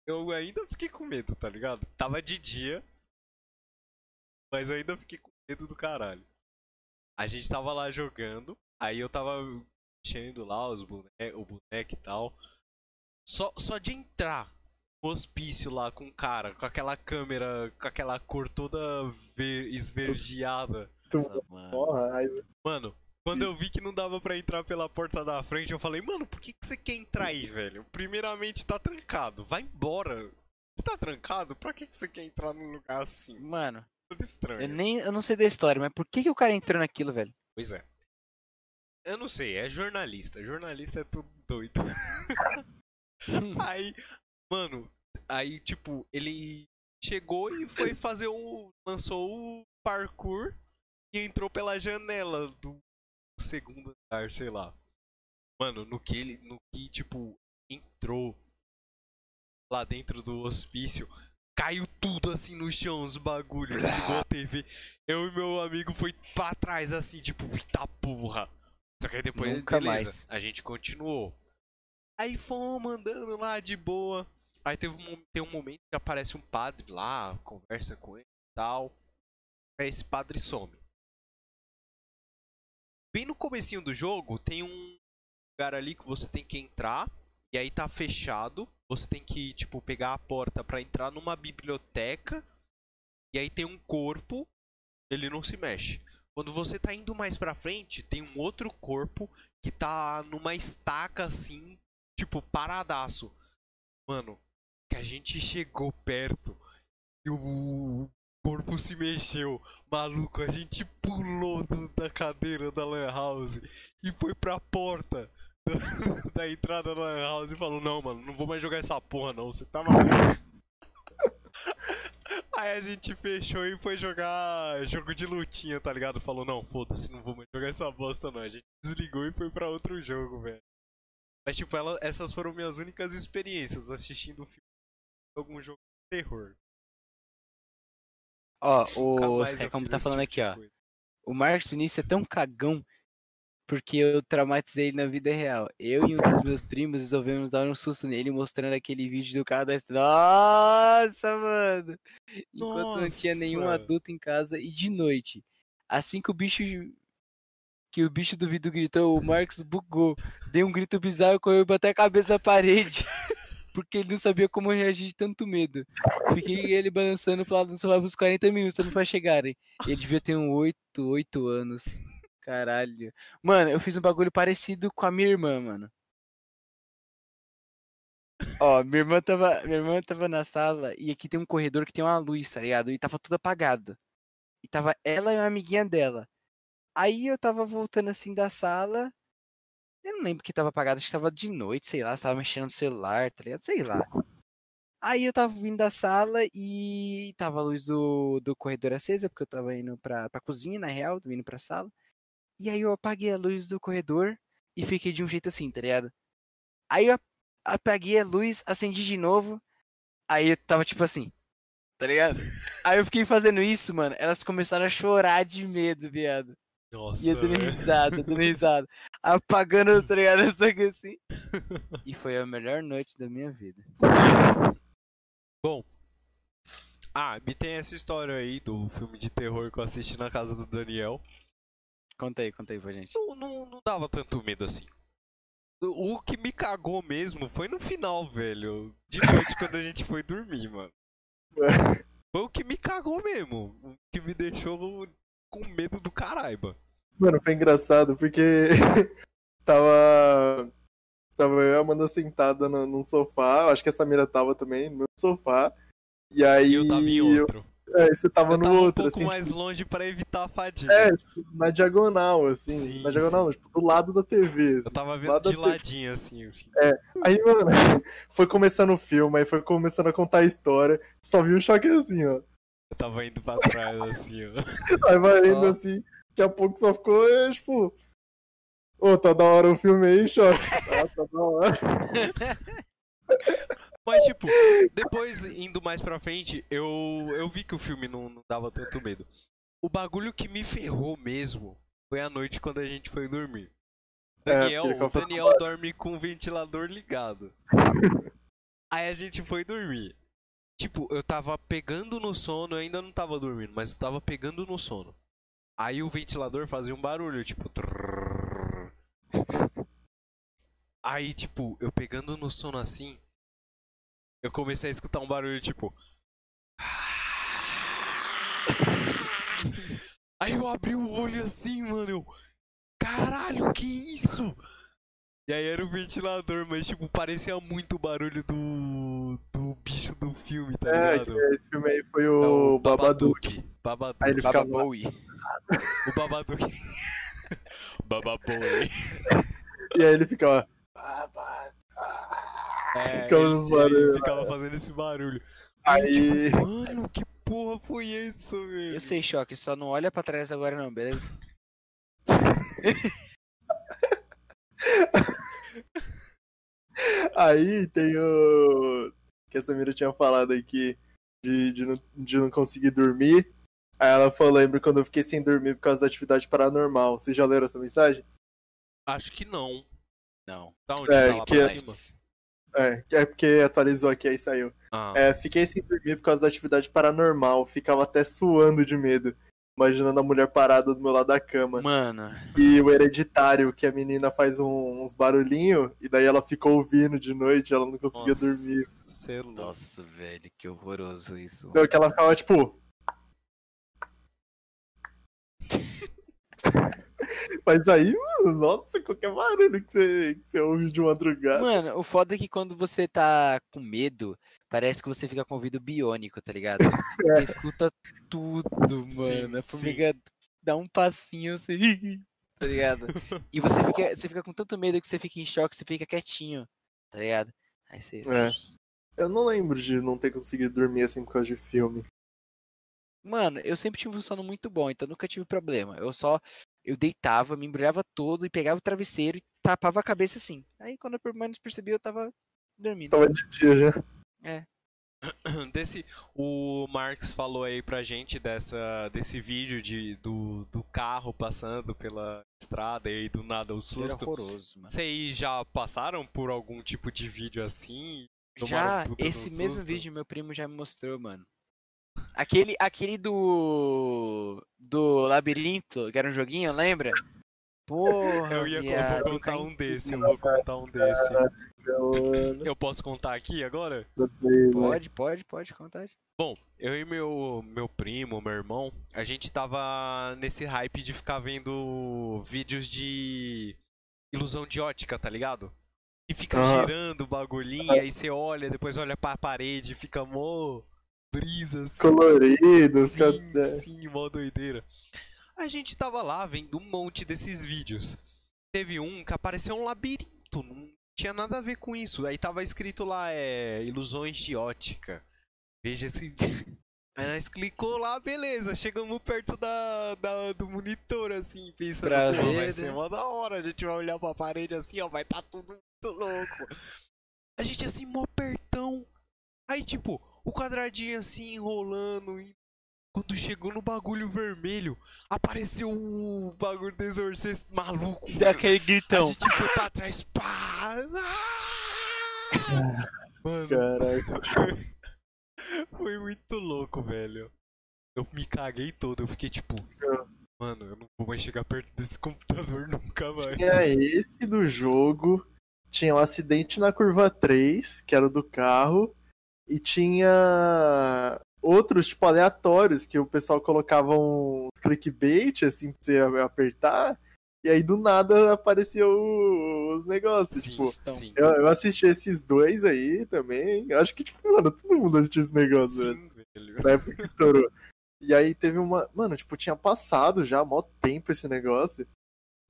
Eu ainda fiquei com medo, tá ligado? Tava de dia, mas eu ainda fiquei com medo do caralho. A gente tava lá jogando, aí eu tava mexendo lá os boneco, o boneco e tal. Só, só de entrar no hospício lá com o cara, com aquela câmera, com aquela cor toda ver- esverdeada. Nossa, mano. Mano, quando eu vi que não dava pra entrar pela porta da frente, eu falei, mano, por que, que você quer entrar aí, velho? Primeiramente tá trancado, vai embora. Você tá trancado? Pra que, que você quer entrar num lugar assim? Mano, Tudo estranho. eu nem eu não sei da história, mas por que, que o cara entrou naquilo, velho? Pois é. Eu não sei, é jornalista. Jornalista é tudo doido. aí, mano, aí, tipo, ele chegou e foi fazer o. lançou o parkour e entrou pela janela do segundo andar, sei lá. Mano, no que ele. No que, tipo, entrou lá dentro do hospício. Caiu tudo assim no chão, os bagulhos, desligou a TV. Eu e meu amigo foi pra trás assim, tipo, eita porra. Só que aí depois, Nunca beleza, mais. a gente continuou. Aí fomos andando lá de boa. Aí teve um, tem um momento que aparece um padre lá, conversa com ele e tal. Aí esse padre some. Bem no comecinho do jogo, tem um lugar ali que você tem que entrar. E aí tá fechado. Você tem que, tipo, pegar a porta pra entrar numa biblioteca. E aí tem um corpo. Ele não se mexe. Quando você tá indo mais pra frente, tem um outro corpo que tá numa estaca assim, tipo, paradaço. Mano, que a gente chegou perto e o corpo se mexeu. Maluco, a gente pulou do- da cadeira da Lan House e foi pra porta da, da entrada da Lan House e falou: Não, mano, não vou mais jogar essa porra, não. Você tá maluco. Aí a gente fechou e foi jogar jogo de lutinha, tá ligado? Falou, não, foda-se, não vou mais jogar essa bosta não. A gente desligou e foi pra outro jogo, velho. Mas tipo, ela, essas foram minhas únicas experiências assistindo filme algum jogo de terror. Ó, o fiz tá falando tipo aqui, ó. O Marcos Vinícius é tão cagão porque eu traumatizei ele na vida real. Eu e um dos meus primos resolvemos dar um susto nele mostrando aquele vídeo do cara da Nossa, mano! Enquanto não tinha nenhum adulto em casa e de noite. Assim que o bicho que o bicho do vidro gritou, o Marcos bugou. Deu um grito bizarro, correu e bateu a cabeça na parede. Porque ele não sabia como reagir de tanto medo. Fiquei ele balançando pro lado do celular uns 40 minutos pra chegarem. Ele devia ter um 8, 8 anos. Caralho. Mano, eu fiz um bagulho parecido com a minha irmã, mano. Ó, minha irmã tava, minha irmã tava na sala e aqui tem um corredor que tem uma luz, tá ligado? E tava tudo apagado. E tava ela e uma amiguinha dela. Aí eu tava voltando assim da sala. Eu não lembro que tava apagado, acho que tava de noite, sei lá, tava mexendo no celular, tá ligado? Sei lá. Aí eu tava vindo da sala e tava a luz do, do corredor acesa, porque eu tava indo pra, pra cozinha, na real, tô indo pra sala. E aí eu apaguei a luz do corredor e fiquei de um jeito assim, tá ligado? Aí eu ap- apaguei a luz, acendi de novo. Aí eu tava tipo assim, tá ligado? Aí eu fiquei fazendo isso, mano. Elas começaram a chorar de medo, viado. Nossa, E eu dando risada, dando risada. Apagando, tá ligado? Só que assim. E foi a melhor noite da minha vida. Bom. Ah, me tem essa história aí do filme de terror que eu assisti na casa do Daniel. Conta aí, conta aí pra gente. Não, não, não dava tanto medo assim. O que me cagou mesmo foi no final, velho. De noite quando a gente foi dormir, mano. Foi o que me cagou mesmo. O que me deixou com medo do caraiba. Mano, foi engraçado porque tava. Tava eu e a Amanda sentada no, num sofá, eu acho que a Samira tava também no sofá. E aí. E eu tava em eu- outro. é, você tava Eu no tava um outro, pouco assim. mais tipo, longe pra evitar a fadiga. É, tipo, na diagonal, assim. Sim, na diagonal, não, tipo, do lado da TV. Eu assim. tava Lá vendo de TV. ladinho assim. o filme. Aí, mano, foi começando o filme, aí foi começando a contar a história. Só vi o choque assim, ó. Eu tava indo pra trás assim, ó. Aí vai indo assim, daqui a pouco só ficou, é, tipo. Ô, tá da hora o filme aí, choque. Ah, tá da hora. Mas, tipo, depois, indo mais pra frente, eu, eu vi que o filme não, não dava tanto medo. O bagulho que me ferrou mesmo foi a noite quando a gente foi dormir. É, Daniel, ficava Daniel dorme com o ventilador ligado. Aí a gente foi dormir. Tipo, eu tava pegando no sono, eu ainda não tava dormindo, mas eu tava pegando no sono. Aí o ventilador fazia um barulho, tipo. Aí, tipo, eu pegando no sono assim, eu comecei a escutar um barulho tipo. Aí eu abri o olho assim, mano. Eu, Caralho, que isso? E aí era o ventilador, mas tipo, parecia muito o barulho do. do bicho do filme, tá É, ligado? que esse filme aí foi É o Babadook. Babadook. Aí ele ficava. O Babadook. Bababoy. E aí ele ficava. É, Ficava ele, no ele barulho. ficava fazendo esse barulho. Aí, Aí. tipo, mano, que porra foi isso, velho? Eu sei, Choque, só não olha pra trás agora não, beleza? Aí tem o. Que a Samira tinha falado aqui de, de, não, de não conseguir dormir. Aí ela falou: lembra quando eu fiquei sem dormir por causa da atividade paranormal. Vocês já leram essa mensagem? Acho que não. Não. Tá onde É, tá lá que pra é- cima? É, é porque atualizou aqui aí saiu. Ah. É, fiquei sem dormir por causa da atividade paranormal. Ficava até suando de medo. Imaginando a mulher parada do meu lado da cama. Mano, E o hereditário, que a menina faz um- uns barulhinhos, e daí ela ficou ouvindo de noite, ela não conseguia Nossa, dormir. é nossa, velho, que horroroso isso. Então que ela ficava tipo. Mas aí, mano, nossa, qualquer barulho que você, que você ouve de madrugada. Mano, o foda é que quando você tá com medo, parece que você fica com ouvido biônico, tá ligado? Você escuta tudo, Sim, mano. A sim. formiga dá um passinho assim, tá ligado? E você fica, você fica com tanto medo que você fica em choque, você fica quietinho, tá ligado? Aí você. É. Eu não lembro de não ter conseguido dormir assim por causa de filme. Mano, eu sempre tive um sono muito bom, então nunca tive problema. Eu só. Eu deitava, me embrulhava todo e pegava o travesseiro e tapava a cabeça assim. Aí quando eu menos percebi, eu tava dormindo. Tava de dia já. Desse, o Marx falou aí pra gente dessa, desse vídeo de, do, do carro passando pela estrada e aí do nada o Era susto. horroroso, mano. Vocês já passaram por algum tipo de vídeo assim? Já, esse mesmo susto? vídeo meu primo já me mostrou, mano. Aquele, aquele do. Do labirinto, que era um joguinho, lembra? Porra, Eu ia viado, vou contar um desse, eu vou contar um desse. Eu posso contar aqui agora? Pode, pode, pode contar. Bom, eu e meu, meu primo, meu irmão, a gente tava nesse hype de ficar vendo vídeos de ilusão de ótica, tá ligado? E fica Ah. girando o bagulhinho, aí você olha, depois olha pra parede, fica mó brisa assim. Colorido, Sim, fica- sim, mó doideira. A gente tava lá vendo um monte desses vídeos. Teve um que apareceu um labirinto, não tinha nada a ver com isso. Aí tava escrito lá, é. Ilusões de ótica. Veja esse vídeo. Aí nós clicou lá, beleza, chegamos perto da, da- do monitor, assim, pensando, Pra ver, vai né? ser mó da hora, a gente vai olhar pra parede assim, ó, vai tá tudo muito louco. A gente assim, mó pertão. Aí, tipo, o quadradinho assim, enrolando, e Quando chegou no bagulho vermelho, apareceu o bagulho do exorcista maluco. Dá aquele A gritão. gente foi pra trás, pá! Ah! Mano, Caraca. foi muito louco, velho. Eu me caguei todo, eu fiquei tipo, mano, eu não vou mais chegar perto desse computador nunca mais. Tinha esse do jogo, tinha um acidente na curva 3, que era o do carro, e tinha outros, tipo, aleatórios, que o pessoal colocava uns clickbait, assim, pra você apertar, e aí do nada apareciam os negócios, Sim, tipo... sim. Eu, eu assisti esses dois aí também. Eu acho que, tipo, mano, todo mundo assistiu esse negócio, velho. Sim, velho. Na época que estourou. E aí teve uma. Mano, tipo, tinha passado já há mó tempo esse negócio.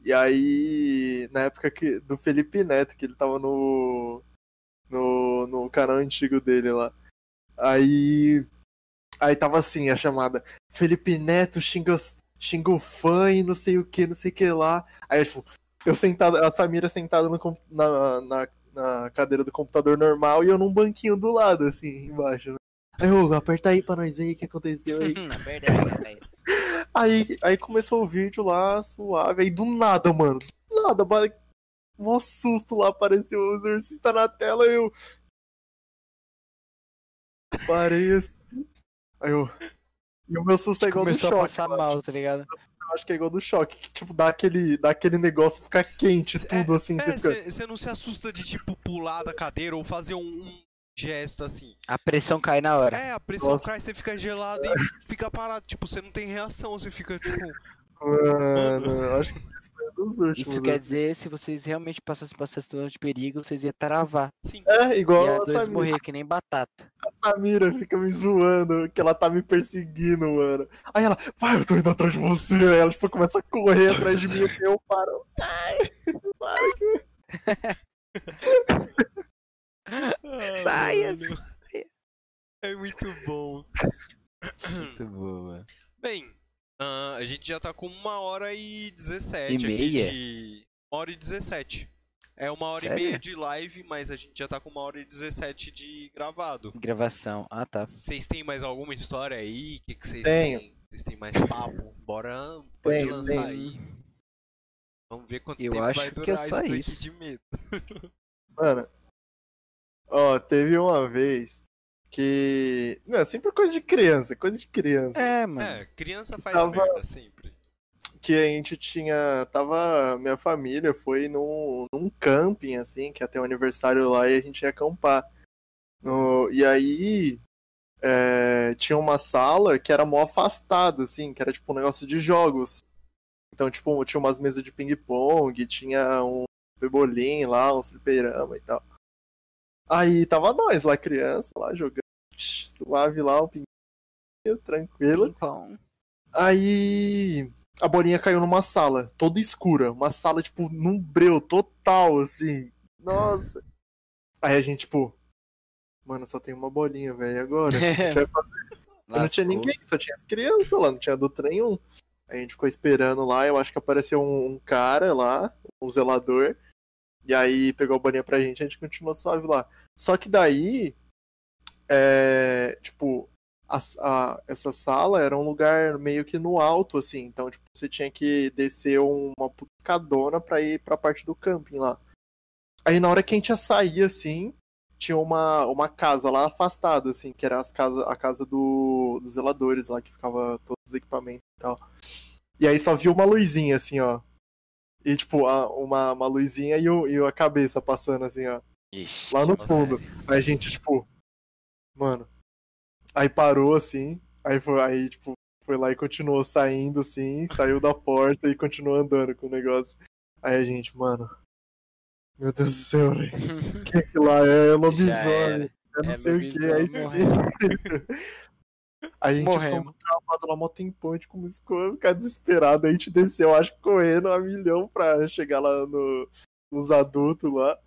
E aí, na época que, do Felipe Neto, que ele tava no. No, no canal antigo dele lá. Aí. Aí tava assim a chamada. Felipe Neto xinga, xinga o fã e não sei o que, não sei o que lá. Aí, tipo, eu sentado, a Samira sentada no, na, na, na cadeira do computador normal e eu num banquinho do lado, assim, embaixo, né? Aí, Hugo, aperta aí pra nós ver o que aconteceu aí. Aí, aí começou o vídeo lá, suave, aí do nada, mano. Do nada, mó susto lá, apareceu o exorcista na tela e eu. Parei assim. Aí eu. E o meu susto é igual Começou do a choque. passar eu mal, tá ligado? Eu acho que é igual do choque, que tipo, dá aquele, dá aquele negócio, fica quente, tudo assim, você fica. Você não se assusta de, tipo, pular da cadeira ou fazer um, um gesto assim. A pressão cai na hora. É, a pressão Nossa. cai, você fica gelado e fica parado. Tipo, você não tem reação, você fica, tipo. Mano, eu acho que esse foi um dos últimos. Isso quer assim. dizer, se vocês realmente passassem por essa situação de perigo, vocês iam travar. Sim. É, igual a a dois Samira. morrer que nem batata. A Samira fica me zoando, que ela tá me perseguindo, mano. Aí ela, vai, eu tô indo atrás de você. Aí ela, tipo, começa a correr atrás de mim e eu paro. Sai! Para que Ah, Saia, mano. É muito bom. Muito boa. Bem, ah, a gente já tá com uma hora e 17 E aqui meia? de. Uma hora e 17. É uma hora Sério? e meia de live, mas a gente já tá com uma hora e 17 de gravado. Gravação. Ah, tá. Vocês têm mais alguma história aí? O que vocês têm? Vocês têm mais papo? Bora, pode Tenho, lançar tenho. aí. Vamos ver quanto Eu tempo acho vai que é durar só isso daqui de medo. Mano, ó, teve uma vez que. Não, é sempre coisa de criança, coisa de criança. É, mano. É, criança faz Tava- merda sempre. Que a gente tinha. Tava. Minha família foi num, num camping, assim, que ia ter um aniversário lá e a gente ia acampar. No, e aí. é, tinha uma sala que era mó afastada, assim, que era tipo um negócio de jogos. Então, tipo, tinha umas mesas de ping-pong, tinha um pebolim lá, um fliperama e tal. Aí tava nós lá, criança, lá jogando suave lá, um ping tranquilo. Ping-pong. Aí a bolinha caiu numa sala, toda escura. Uma sala, tipo, num breu total, assim. Nossa. Aí a gente, tipo, mano, só tem uma bolinha, velho. e Agora? O não tinha ninguém, só tinha as crianças lá, não tinha adulto nenhum. Aí a gente ficou esperando lá, eu acho que apareceu um, um cara lá, um zelador. E aí pegou a bolinha pra gente e a gente continuou suave lá. Só que daí, é, tipo, a- a- essa sala era um lugar meio que no alto, assim. Então, tipo, você tinha que descer uma escadona pra ir pra parte do camping lá. Aí na hora que a gente ia sair, assim, tinha uma, uma casa lá afastada, assim, que era as casa, a casa do, dos zeladores lá, que ficava todos os equipamentos e tal. E aí só viu uma luzinha, assim, ó. E, tipo, a- uma, uma luzinha e, o, e a cabeça passando, assim, ó. Ixi. Lá no Nossa. fundo. Aí a gente, tipo, mano. Aí parou, assim. Aí foi, aí, tipo, foi lá e continuou saindo, assim, saiu da porta e continuou andando com o negócio. Aí a gente, mano. Meu Deus do céu, velho. O que é que lá é? É lobisomem. Eu não É sei o que. Aí, a gente Morremos. ficou travado lá mó tempão, a gente começou a ficar desesperado. A gente desceu, acho que correndo a milhão pra chegar lá no, nos adultos lá.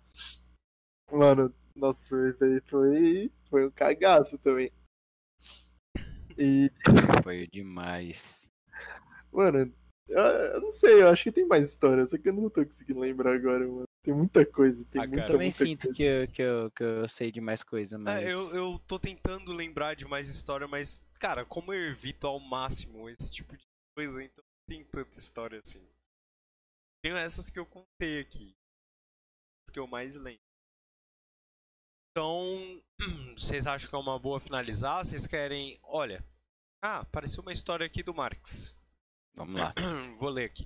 Mano, nossa, isso aí foi, foi um cagaço também. E, Foi demais. mano, eu, eu não sei, eu acho que tem mais história, só que eu não tô conseguindo lembrar agora, mano. Tem muita coisa, tem Ah, muita, cara. Também muita sinto coisa. que eu, que, eu, que eu sei de mais coisa, mas. É, eu, eu tô tentando lembrar de mais história, mas, cara, como eu evito ao máximo esse tipo de coisa, então não tem tanta história assim. Tenho essas que eu contei aqui. As que eu mais lembro. Então, vocês acham que é uma boa finalizar? Vocês querem. Olha. Ah, apareceu uma história aqui do Marx. Vamos lá. Vou ler aqui.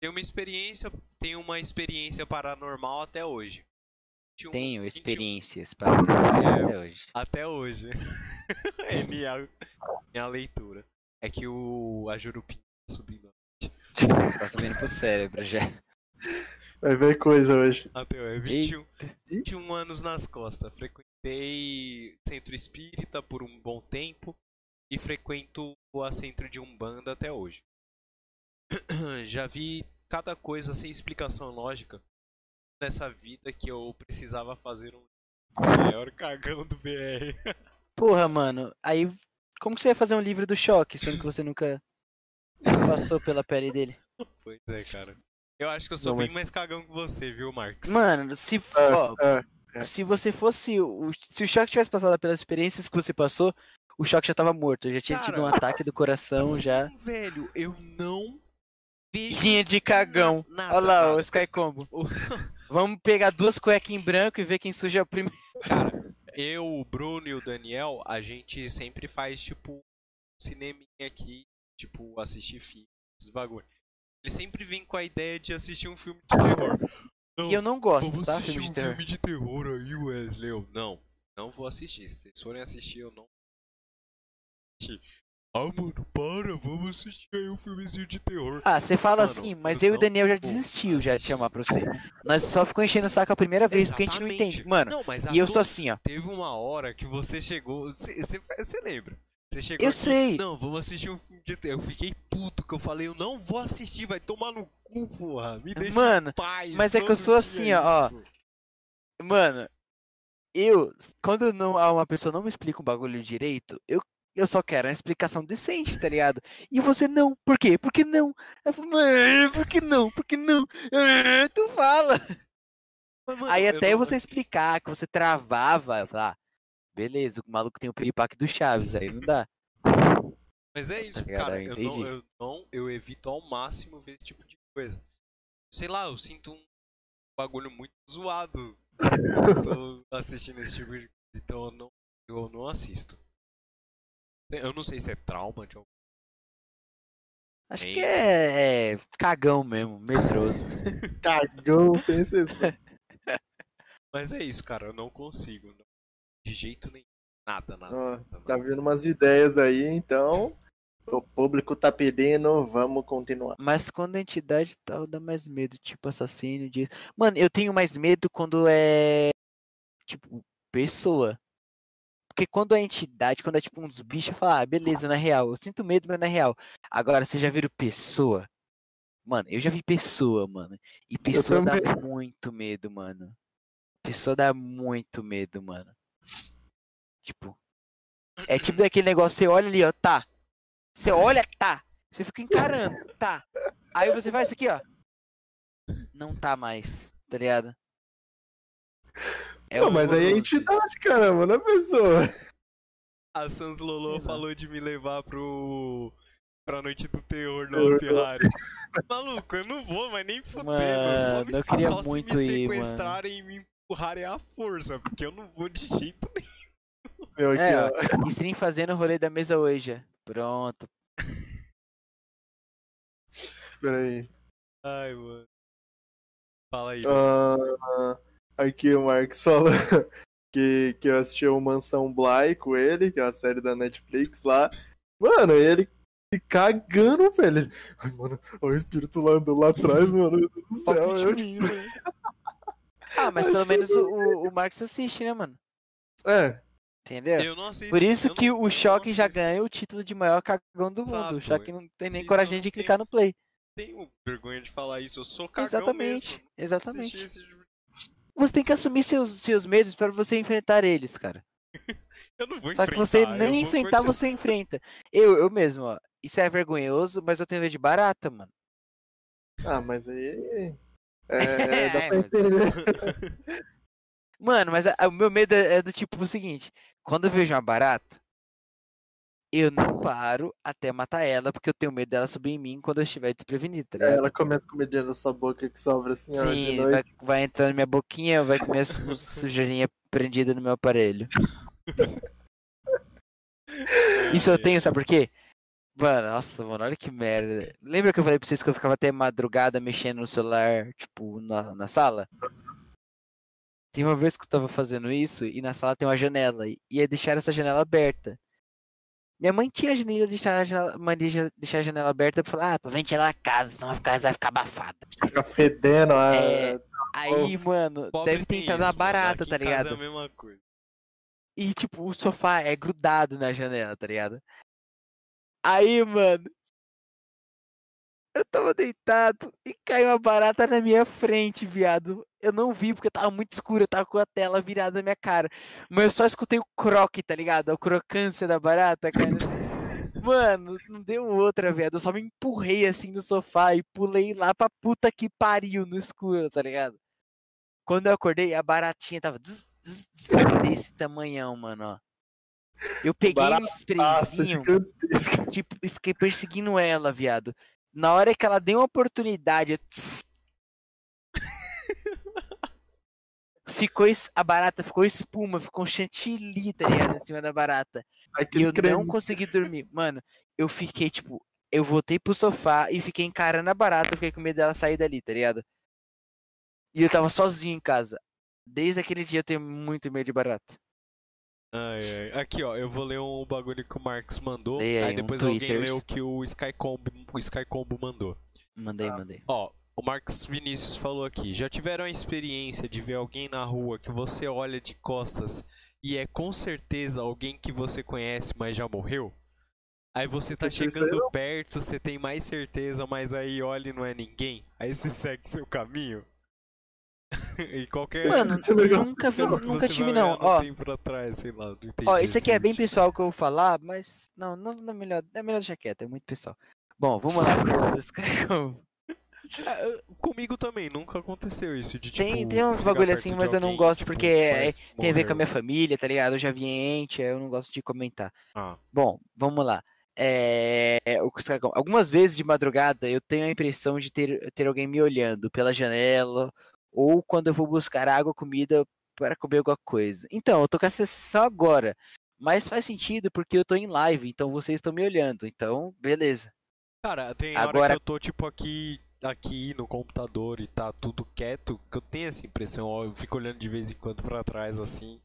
Tem uma experiência, tem uma experiência paranormal até hoje. 21 Tenho 21 experiências para É. até hoje. Até hoje. é minha, minha leitura. É que o a Jurupinha tá subindo. Tá subindo pro cérebro já. Vai ver coisa hoje. Até hoje. 21, 21 anos nas costas. Frequentei centro espírita por um bom tempo e frequento a centro de Umbanda até hoje. Já vi cada coisa sem explicação lógica nessa vida que eu precisava fazer um maior cagão do BR. Porra, mano, aí como que você ia fazer um livro do choque, sendo que você nunca passou pela pele dele? Pois é, cara. Eu acho que eu sou Não, bem mas- mais cagão que você, viu, Marx? Mano, se, É, ó, é. se você fosse. O, se o choque tivesse passado pelas experiências que você passou, o choque já tava morto. Já tinha tido um Cara, ataque do coração Sim, já. velho, eu não vejo Vinha de cagão. na- nada, Olha lá, nada. o Sky Combo. Vamos pegar duas cuecas em branco e ver quem suja primeiro. Cara, eu, o Bruno e o Daniel, a gente sempre faz, tipo, cineminha aqui, tipo, assistir filmes, esses bagulho. Ele sempre vem com a ideia de assistir um filme de terror. Não, E eu não gosto, vamos tá? assistir Filme de um terror. filme de terror aí, Wesley. Eu, não, não vou assistir. Se vocês forem assistir, eu não. Ah, mano, para, vamos assistir aí um filmezinho de terror. Ah, você fala Mano, assim, mas eu eu e o Daniel já desistiu já de chamar pra você. Nós só ficou enchendo o saco a primeira vez, porque a gente não Exatamente. entende. Mano, Não, mas e eu sou assim, ó. Teve uma hora que você chegou. Você lembra? Você chegou Eu aqui, sei. Não, vamos assistir um filme de terror. Eu fiquei puto que eu falei, eu não vou assistir, vai tomar no cu, porra. Me deixa Mano, em paz. mas é que eu sou assim, ó, ó. isso. Mano, eu, quando não, uma pessoa não me explica um bagulho direito, eu, eu só quero uma explicação decente, tá ligado? E você não. Por quê? Por que não? Eu falo, mano, por que não? Por que não? Ah, Tu fala. Mas, mano, Aí até não- você explicar que você travava, ah, beleza, o maluco tem o piripaque do Chaves, aí não dá. Mas é isso, ligado? cara. Eu Eu não, eu não. Eu evito ao máximo ver esse tipo de coisa. Sei lá, eu sinto um bagulho muito zoado. Tô assistindo esse tipo de coisa. Então eu não, eu não assisto. Eu não sei se é trauma de algum. Acho Bem- que é, é cagão mesmo, medroso. Cagão sem exceção. Mas é isso, cara. Eu não consigo. não- De jeito nenhum. Nada, nada. Nada, tá vendo umas ideias aí, então. O público tá pedindo, vamos continuar. Mas quando a entidade tal dá mais medo, tipo assassino, de... Mano, eu tenho mais medo quando é tipo pessoa. Porque quando é entidade, quando é tipo uns bichos, eu falo, ah, beleza, na real, eu sinto medo, mas na real. Agora, você já viram pessoa? Mano, eu já vi pessoa, mano. E pessoa dá muito medo, mano. Pessoa dá muito medo, mano. Tipo. É tipo daquele negócio, você olha ali, ó, tá. Você olha, tá. Você fica encarando, tá. Aí você faz isso aqui, ó. Não tá mais, tá ligado? É Não, mas aí é entidade, caramba, não é pessoa. A Sans Lolo falou de me levar pro. pra noite do terror Terror. Ferrari. Maluco, eu não vou, mas nem fudendo. só Mano, me, eu queria só muito se me ir, mano. sequestrarem e me empurrarem à força, porque eu não vou de jeito nenhum. Meu, aqui, É, ó. ó. Stream fazendo o rolê da mesa hoje. já. Pronto. Peraí. Ai, mano. Fala aí. Ah, aqui o Marcos falou que, que eu assisti o Mansão Bly com ele, que é a série da Netflix lá. Mano, ele se cagando, velho. Ai, mano, olha o espírito lá andando lá atrás, mano. Meu Deus do céu. Eu, Ah, mas pelo menos o, o, o Marcos assiste, né, mano? é, Entendeu? Eu não assisto. Por isso eu que não- o Choque já ganha o título de maior cagão do mundo. Exato, O Choque não tem nem coragem de clicar no play. tenho vergonha de falar isso. Eu sou cagão Exatamente, mesmo. exatamente. Esse Você tem que assumir seus, seus medos para você enfrentar eles, cara. Eu não vou Só que enfrentar. você eu nem vou enfrentar, continuar. você enfrenta. Eu, eu mesmo, ó. Isso é vergonhoso, mas eu tenho medo de barata, mano. ah, mas aí. É, dá pra mas- entender. Mano, mas a- a- o meu medo é é do tipo o seguinte: quando eu vejo uma barata, eu não paro até matar ela, porque eu tenho medo dela subir em mim quando eu estiver desprevenido, tá É, ela começa com medinha da sua boca que sobra assim, Sim, vai, vai entrar na minha boquinha, vai comer a su- sujeirinha prendida no meu aparelho. Isso eu tenho, sabe por quê? Mano, nossa, mano, olha que merda. Lembra que eu falei pra vocês que eu ficava até madrugada mexendo no celular, tipo, na, na sala? Tem uma vez que eu tava fazendo isso e na sala tem uma janela e ia deixar essa janela aberta. Minha mãe tinha a janela, deixar a janela, mania de deixar a janela aberta pra falar, ah, pra ventilar a casa, senão a casa vai ficar abafada. Fica fedendo, a... É. Aí, mano, Pobre deve ter entrado mano. barata, tá ligado? É a mesma coisa. E, tipo, o sofá é grudado na janela, tá ligado? Aí, mano. Eu tava deitado e caiu uma barata na minha frente, viado. Eu não vi porque tava muito escuro, eu tava com a tela virada na minha cara. Mas eu só escutei o croque, tá ligado? A crocância da barata, cara. Mano, não deu outra, viado. Eu só me empurrei assim no sofá e pulei lá pra puta que pariu no escuro, tá ligado? Quando eu acordei, a baratinha tava zzz, zzz, zzz, desse tamanhão, mano, ó. Eu peguei um Barataça sprayzinho, gigantesca. tipo, e fiquei perseguindo ela, viado. Na hora que ela deu uma oportunidade, tss. ficou es- a barata ficou espuma, ficou um chantilly, tá ligado, em cima da barata. E Aquele eu creme. não consegui dormir. Mano, eu fiquei, tipo, eu voltei pro sofá e fiquei encarando a barata, fiquei com medo dela sair dali, tá ligado? E eu tava sozinho em casa. Desde aquele dia eu tenho muito medo de barata. Ai, ai. Aqui, ó, eu vou ler um bagulho que o Marcos mandou. Aí, aí um depois alguém Twitters. lê o que o Skycombo, o Skycombo mandou. Mandei, Ah. mandei. Ó, o Marcos Vinícius falou aqui. Já tiveram a experiência de ver alguém na rua que você olha de costas e é com certeza alguém que você conhece, mas já morreu? Aí você tá chegando perto, você tem mais certeza, mas aí olha e não é ninguém. Aí você segue seu caminho. e qualquer. Mano, Isso é legal. nunca vi, nunca você tive não. Ó, tempo pra trás, sei lá, não entendi ó, isso aqui é bem tipo. pessoal que eu vou falar, mas não, não, não é melhor, é melhor deixar quieto, é muito pessoal. Bom, vamos lá. eu- comigo também, nunca aconteceu isso de tipo. Tem, tem uns bagulho assim, mas eu não alguém, gosto tipo, porque que é- tem a ver com a minha família, tá ligado? Eu já vi ente, eu não gosto de comentar. Ah, Bom, vamos lá. É, Algumas vezes de madrugada eu tenho a impressão de ter, ter alguém me olhando pela janela ou quando eu vou buscar água, comida para comer alguma coisa. Então, eu tô com essa sensação agora, mas faz sentido porque eu tô em live, então vocês estão me olhando. Então, beleza. Cara, tem hora Agora- que eu tô tipo aqui, aqui no computador e tá tudo quieto, que eu tenho essa impressão, ó, eu fico olhando de vez em quando pra trás assim.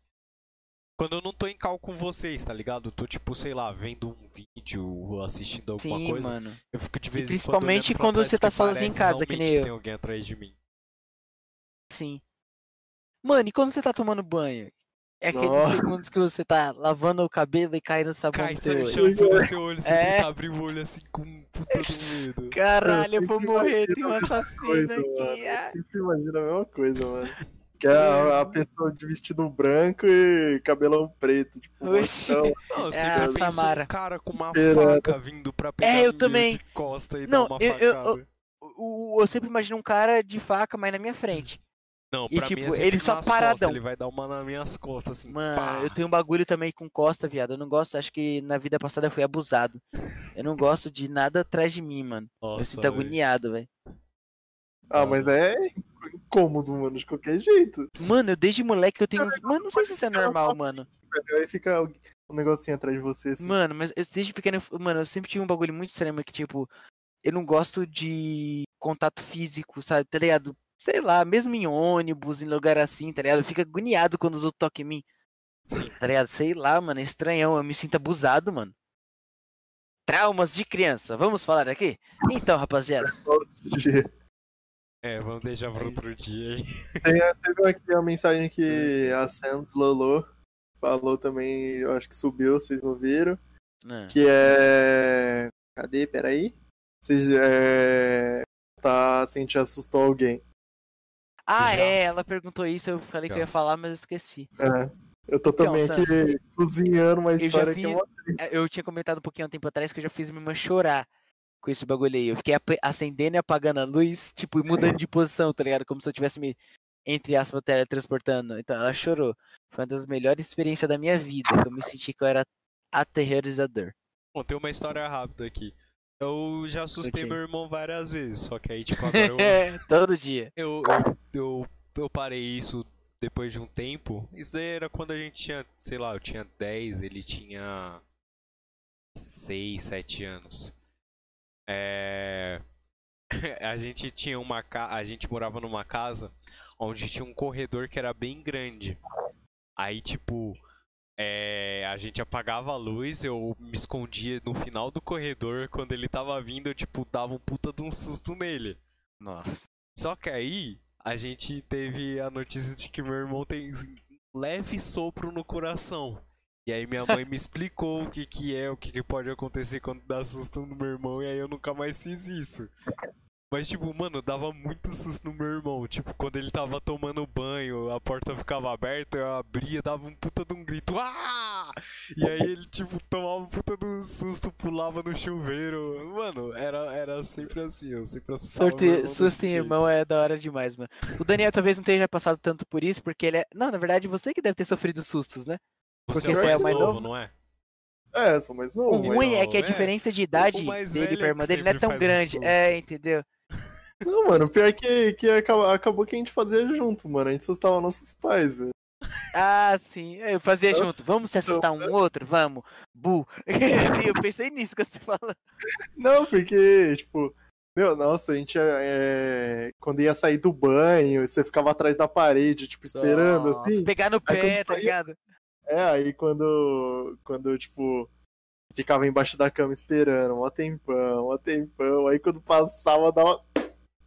Quando eu não tô em cal com vocês, tá ligado? Eu tô tipo, sei lá, vendo um vídeo ou assistindo alguma Sim, coisa. mano. Eu fico de vez em quando principalmente quando você tá sozinho em casa, que nem eu. tem alguém atrás de mim. Sim. Mano, e quando você tá tomando banho? É aqueles Nossa. segundos que você tá lavando o cabelo e cai no sabão Cai do sai no olho. shampoo no seu olho, você É. abrir o olho assim com um puta do medo. Caralho, eu Eu vou morrer, tem um assassino coisa, aqui. mano. ah. Eu sempre imagino a mesma coisa, mano. Que é a, a pessoa de vestido branco e cabelão preto. Tipo, Oxi. Não, eu É a Samara. um cara com uma Esperando. faca vindo pra pegar É, eu também. de costa e Não, dar uma eu- eu- facada. O- o- eu sempre imagino um cara de faca, mas na minha frente. Não, E, pra tipo, mim é sempre ele só paradão. Costas, ele vai dar uma nas minhas costas, assim. Mano, pá. eu tenho um bagulho também com costa, viado. Eu não gosto, acho que na vida passada eu fui abusado. Eu não gosto de nada atrás de mim, mano. eu Nossa, sinto velho. agoniado, velho. ah, mas é incômodo, mano, de qualquer jeito. Mano, eu desde moleque eu tenho. uns- Mano, não sei se isso é normal, mano. Aí fica um negocinho atrás de você, assim. Mano, mas eu, desde pequeno, eu- mano, eu sempre tive um bagulho muito estranho, que tipo, eu não gosto de contato físico, sabe? Tá ligado? Sei lá, mesmo em ônibus, em lugar assim, tá ligado? Eu fico agoniado quando os outros tocam em mim. Tá ligado? Sei lá, mano, é estranhão, eu me sinto abusado, mano. Traumas de criança, vamos falar aqui? Então, rapaziada. É, vamos deixar pra outro dia aí. Tem, teve aqui a mensagem que a Sans Lolo falou também, eu acho que subiu, vocês não viram. né? Que é. Cadê? Peraí. Vocês. É... Tá assim, te assustou alguém. Ah, Já. é, ela perguntou isso, eu falei que eu Já. ia falar, mas eu esqueci. É. Eu tô Então, também Sans, aqui cozinhando uma eu já história que fiz- uma. É, Eu tinha comentado um pouquinho um tempo atrás que eu já fiz minha irmã chorar. com esse bagulho aí. Eu fiquei acendendo e apagando a luz, tipo, e mudando de posição, tá ligado? Como se eu tivesse me, entre aspas, teletransportando. Então ela chorou. Foi uma das melhores experiências da minha vida. que Eu me senti que eu era aterrorizador. Bom, tem uma história rápida aqui. Eu já assustei Ok. meu irmão várias vezes, só que aí, tipo, agora eu, Todo dia. eu, eu, eu, eu parei isso depois de um tempo. Isso daí era quando a gente tinha, sei lá, eu tinha 10, ele tinha 6, 7 anos. É... A gente tinha uma ca... a gente morava numa casa onde tinha um corredor que era bem grande. Aí, tipo, é, a gente apagava a luz, eu me escondia no final do corredor. Quando ele tava vindo, eu, tipo, dava um puta de um susto nele. Nossa. Só que aí, a gente teve a notícia de que meu irmão tem leve sopro no coração. E aí minha mãe me explicou o que que é, o que que pode acontecer quando dá susto no meu irmão, e aí eu nunca mais fiz isso. Mas, tipo, mano, dava muito susto no meu irmão. Tipo, quando ele tava tomando banho, a porta ficava aberta, eu abria, dava um puta de um grito. Ah! E aí ele, tipo, tomava um puta de um susto, pulava no chuveiro. Mano, era, era sempre assim, eu sempre assustava irmão Sorte, susto em irmão é da hora demais, mano. O Daniel talvez não tenha passado tanto por isso, porque ele é. Não, na verdade, você que deve ter sofrido sustos, né? Você porque é o você é mais o mais novo, novo? não é? É, sou mais O novo. Mas- ruim é que a é. diferença de idade dele pra é irmã dele não é tão grande. É, entendeu? Não, mano, pior que, que acaba- acabou que a gente fazia junto, mano. A gente assustava nossos pais, velho. Ah, sim. Eu fazia junto. Vamos se assustar um outro? Vamos. Bu. eu pensei nisso quando você fala. Não, porque, tipo, meu, nossa, a gente é, quando ia sair do banho, você ficava atrás da parede, tipo, esperando, Nossa, assim. Pegar no Aí pé, tá saía- ligado? É, aí quando, quando, tipo, ficava embaixo da cama esperando, um tempão, um tempão, aí quando passava, dava...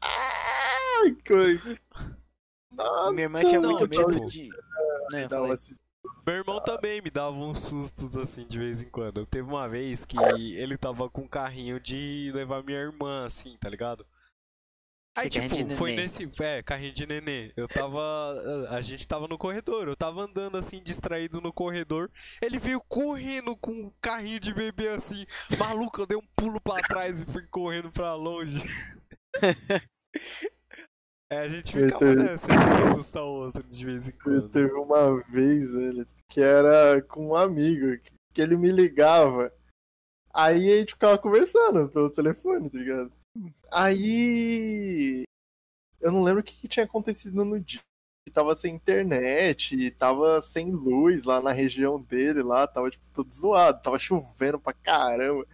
Ai, coisa... Nossa, Minha irmã tinha muito medo tipo, de. Eu dava assim, Meu irmão também me dava uns sustos assim de vez em quando. Teve uma vez que ele tava com um carrinho de levar minha irmã, assim, tá ligado? Aí, tipo, de foi nenê. nesse. É, carrinho de nenê. Eu tava. A gente tava no corredor. Eu tava andando assim, distraído no corredor. Ele veio correndo com um carrinho de bebê assim. Maluco, eu dei um pulo pra trás e fui correndo pra longe. É, a gente ficava Entendi. nessa de assustar o outro de vez em quando. Teve uma vez, velho, que era com um amigo, que, que ele me ligava. Aí a gente ficava conversando pelo telefone, tá ligado? Aí. Eu não lembro o que, que tinha acontecido no dia. Tava sem internet, tava sem luz lá na região dele, lá, tava tipo todo zoado, tava chovendo pra caramba.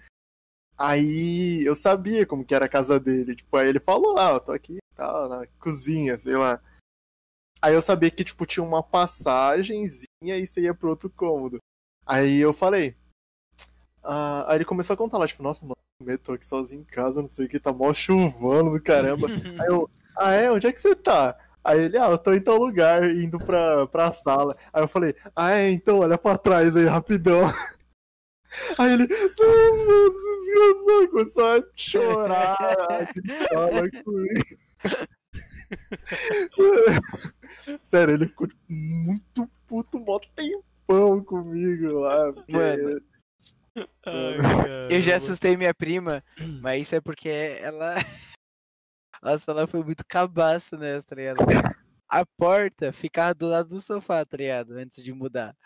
Aí eu sabia como que era a casa dele. Tipo, aí ele falou, ah, eu tô aqui tá, na cozinha, sei lá. Aí eu sabia que, tipo, tinha uma passagenzinha e você ia pro outro cômodo. Aí eu falei. Ah, aí ele começou a contar lá, tipo, nossa, mano, eu tô aqui sozinho em casa, não sei o que, tá mó chuvando do caramba. Aí eu, ah é? Onde é que você tá? Aí ele, ah, eu tô em tal lugar, indo pra, pra sala. Aí eu falei, ah é, então olha pra trás aí, rapidão. Aí ele, desgraçado, começou a chorar, a gritar comigo. Sério, ele ficou tipo, muito puto, mó tempão comigo lá. Mano. Ai, Eu já assustei minha prima, mas isso é porque ela. Nossa, ela foi muito cabaça nessa, tá ligado? A porta ficava do lado do sofá, tá ligado? Antes de mudar.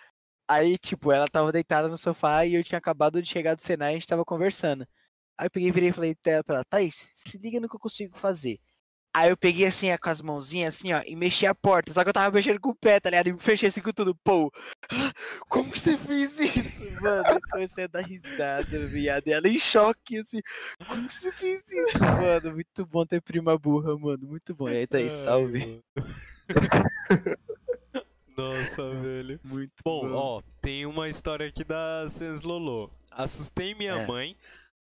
Aí, tipo, ela tava deitada no sofá e eu tinha acabado de chegar do Senai e a gente tava conversando. Aí eu peguei e virei e falei pra ela, Thaís, se liga no que eu consigo fazer. Aí eu peguei assim, ó, com as mãozinhas assim, ó, e mexi a porta. Só que eu tava mexendo com o pé, tá ligado? E fechei assim com tudo. Pô, como que você fez isso, mano? Eu comecei a dar risada, viado. Ela em choque, assim. Como que você fez isso, mano? Muito bom ter prima burra, mano. Muito bom. E aí, Thaís, Ai, salve. Nossa, velho. Muito Bom, ó, tem uma história aqui da Sans Lolo. Assustei minha É. mãe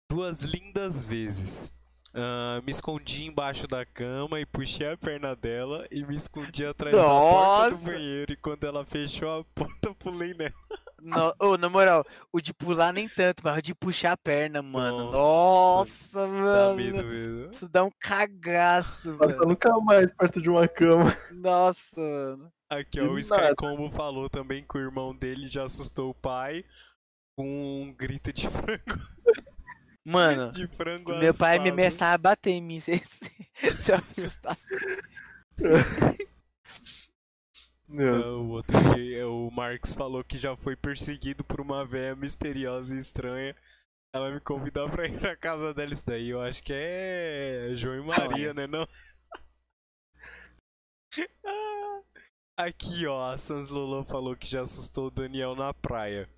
duas lindas vezes. Ah, me escondi embaixo da cama e puxei a perna dela e me escondi atrás da porta do Nossa! banheiro. E quando ela fechou a porta, pulei nela. No, ô, na moral, o de pular nem tanto, mas o de puxar a perna, mano. Nossa, Nossa, Dá medo mano. mesmo. Isso dá um cagaço, Nossa, mano. nunca mais perto de uma cama. Nossa, mano. Aqui, ó, o Que Sky. Combo falou também que o irmão dele já assustou o pai com um grito de frango. Mano, De frango meu pai me ameaçava a bater em mim se, se, eu assustasse. Ah, O outro dia, o Marcos falou que já foi perseguido por uma véia misteriosa e estranha. Ela me convidou pra ir na casa dela. Isso daí eu acho que é João e Maria, né? Não? Ah, Aqui, ó, a Sans Lolo falou que já assustou o Daniel na praia.